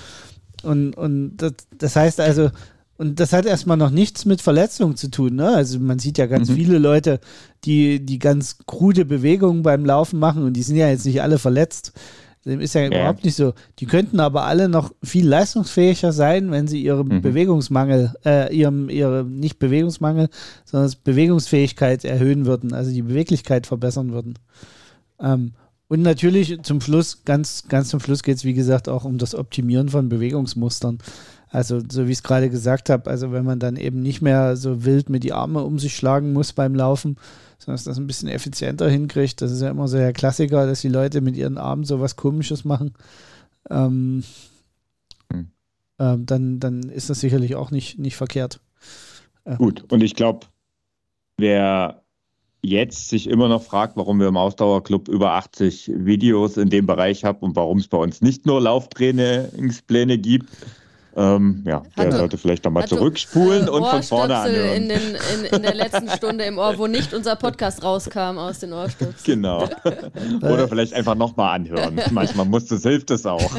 Und, und das, das heißt also, und das hat erstmal noch nichts mit Verletzungen zu tun. Ne? Also man sieht ja ganz mhm. viele Leute, die, die ganz krude Bewegungen beim Laufen machen und die sind ja jetzt nicht alle verletzt. Dem ist ja, ja, überhaupt nicht so. Die könnten aber alle noch viel leistungsfähiger sein, wenn sie ihren mhm. Bewegungsmangel, äh, ihrem, ihre nicht Bewegungsmangel, sondern Bewegungsfähigkeit erhöhen würden, also die Beweglichkeit verbessern würden. Ähm, und natürlich zum Schluss, ganz, ganz zum Schluss geht es, wie gesagt, auch um das Optimieren von Bewegungsmustern. Also, so wie ich es gerade gesagt habe, also wenn man dann eben nicht mehr so wild mit die Arme um sich schlagen muss beim Laufen, sondern dass das ein bisschen effizienter hinkriegt. Das ist ja immer so der Klassiker, dass die Leute mit ihren Armen so was Komisches machen. Ähm, hm. ähm, dann, dann ist das sicherlich auch nicht, nicht verkehrt. Äh, Gut, und ich glaube, wer jetzt sich immer noch fragt, warum wir im Ausdauerclub über 80 Videos in dem Bereich haben und warum es bei uns nicht nur Lauftrainingspläne gibt, ähm, ja, der du, sollte vielleicht nochmal zurückspulen und von vorne anhören. In, den, in, in der letzten Stunde im Ohr, wo nicht unser Podcast rauskam aus den Ohrstöpseln. Genau. Oder vielleicht einfach nochmal anhören. Manchmal muss das, hilft es auch.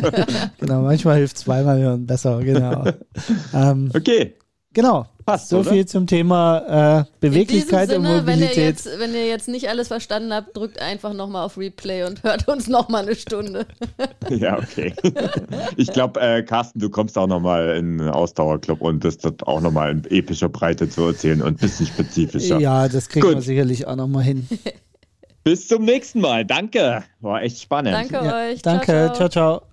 genau, manchmal hilft zweimal hören besser, genau. Ähm, okay. Genau. Passt, so oder? viel zum Thema äh, Beweglichkeit Sinne, und Mobilität. Wenn ihr, jetzt, wenn ihr jetzt nicht alles verstanden habt, drückt einfach nochmal auf Replay und hört uns nochmal eine Stunde. ja, okay. Ich glaube, äh, Carsten, du kommst auch nochmal in den Ausdauerclub und das dort auch nochmal in epischer Breite zu erzählen und ein bisschen spezifischer. Ja, das kriegen Gut. wir sicherlich auch nochmal hin. Bis zum nächsten Mal. Danke. War echt spannend. Danke ja, euch. Danke. ciao. ciao. ciao.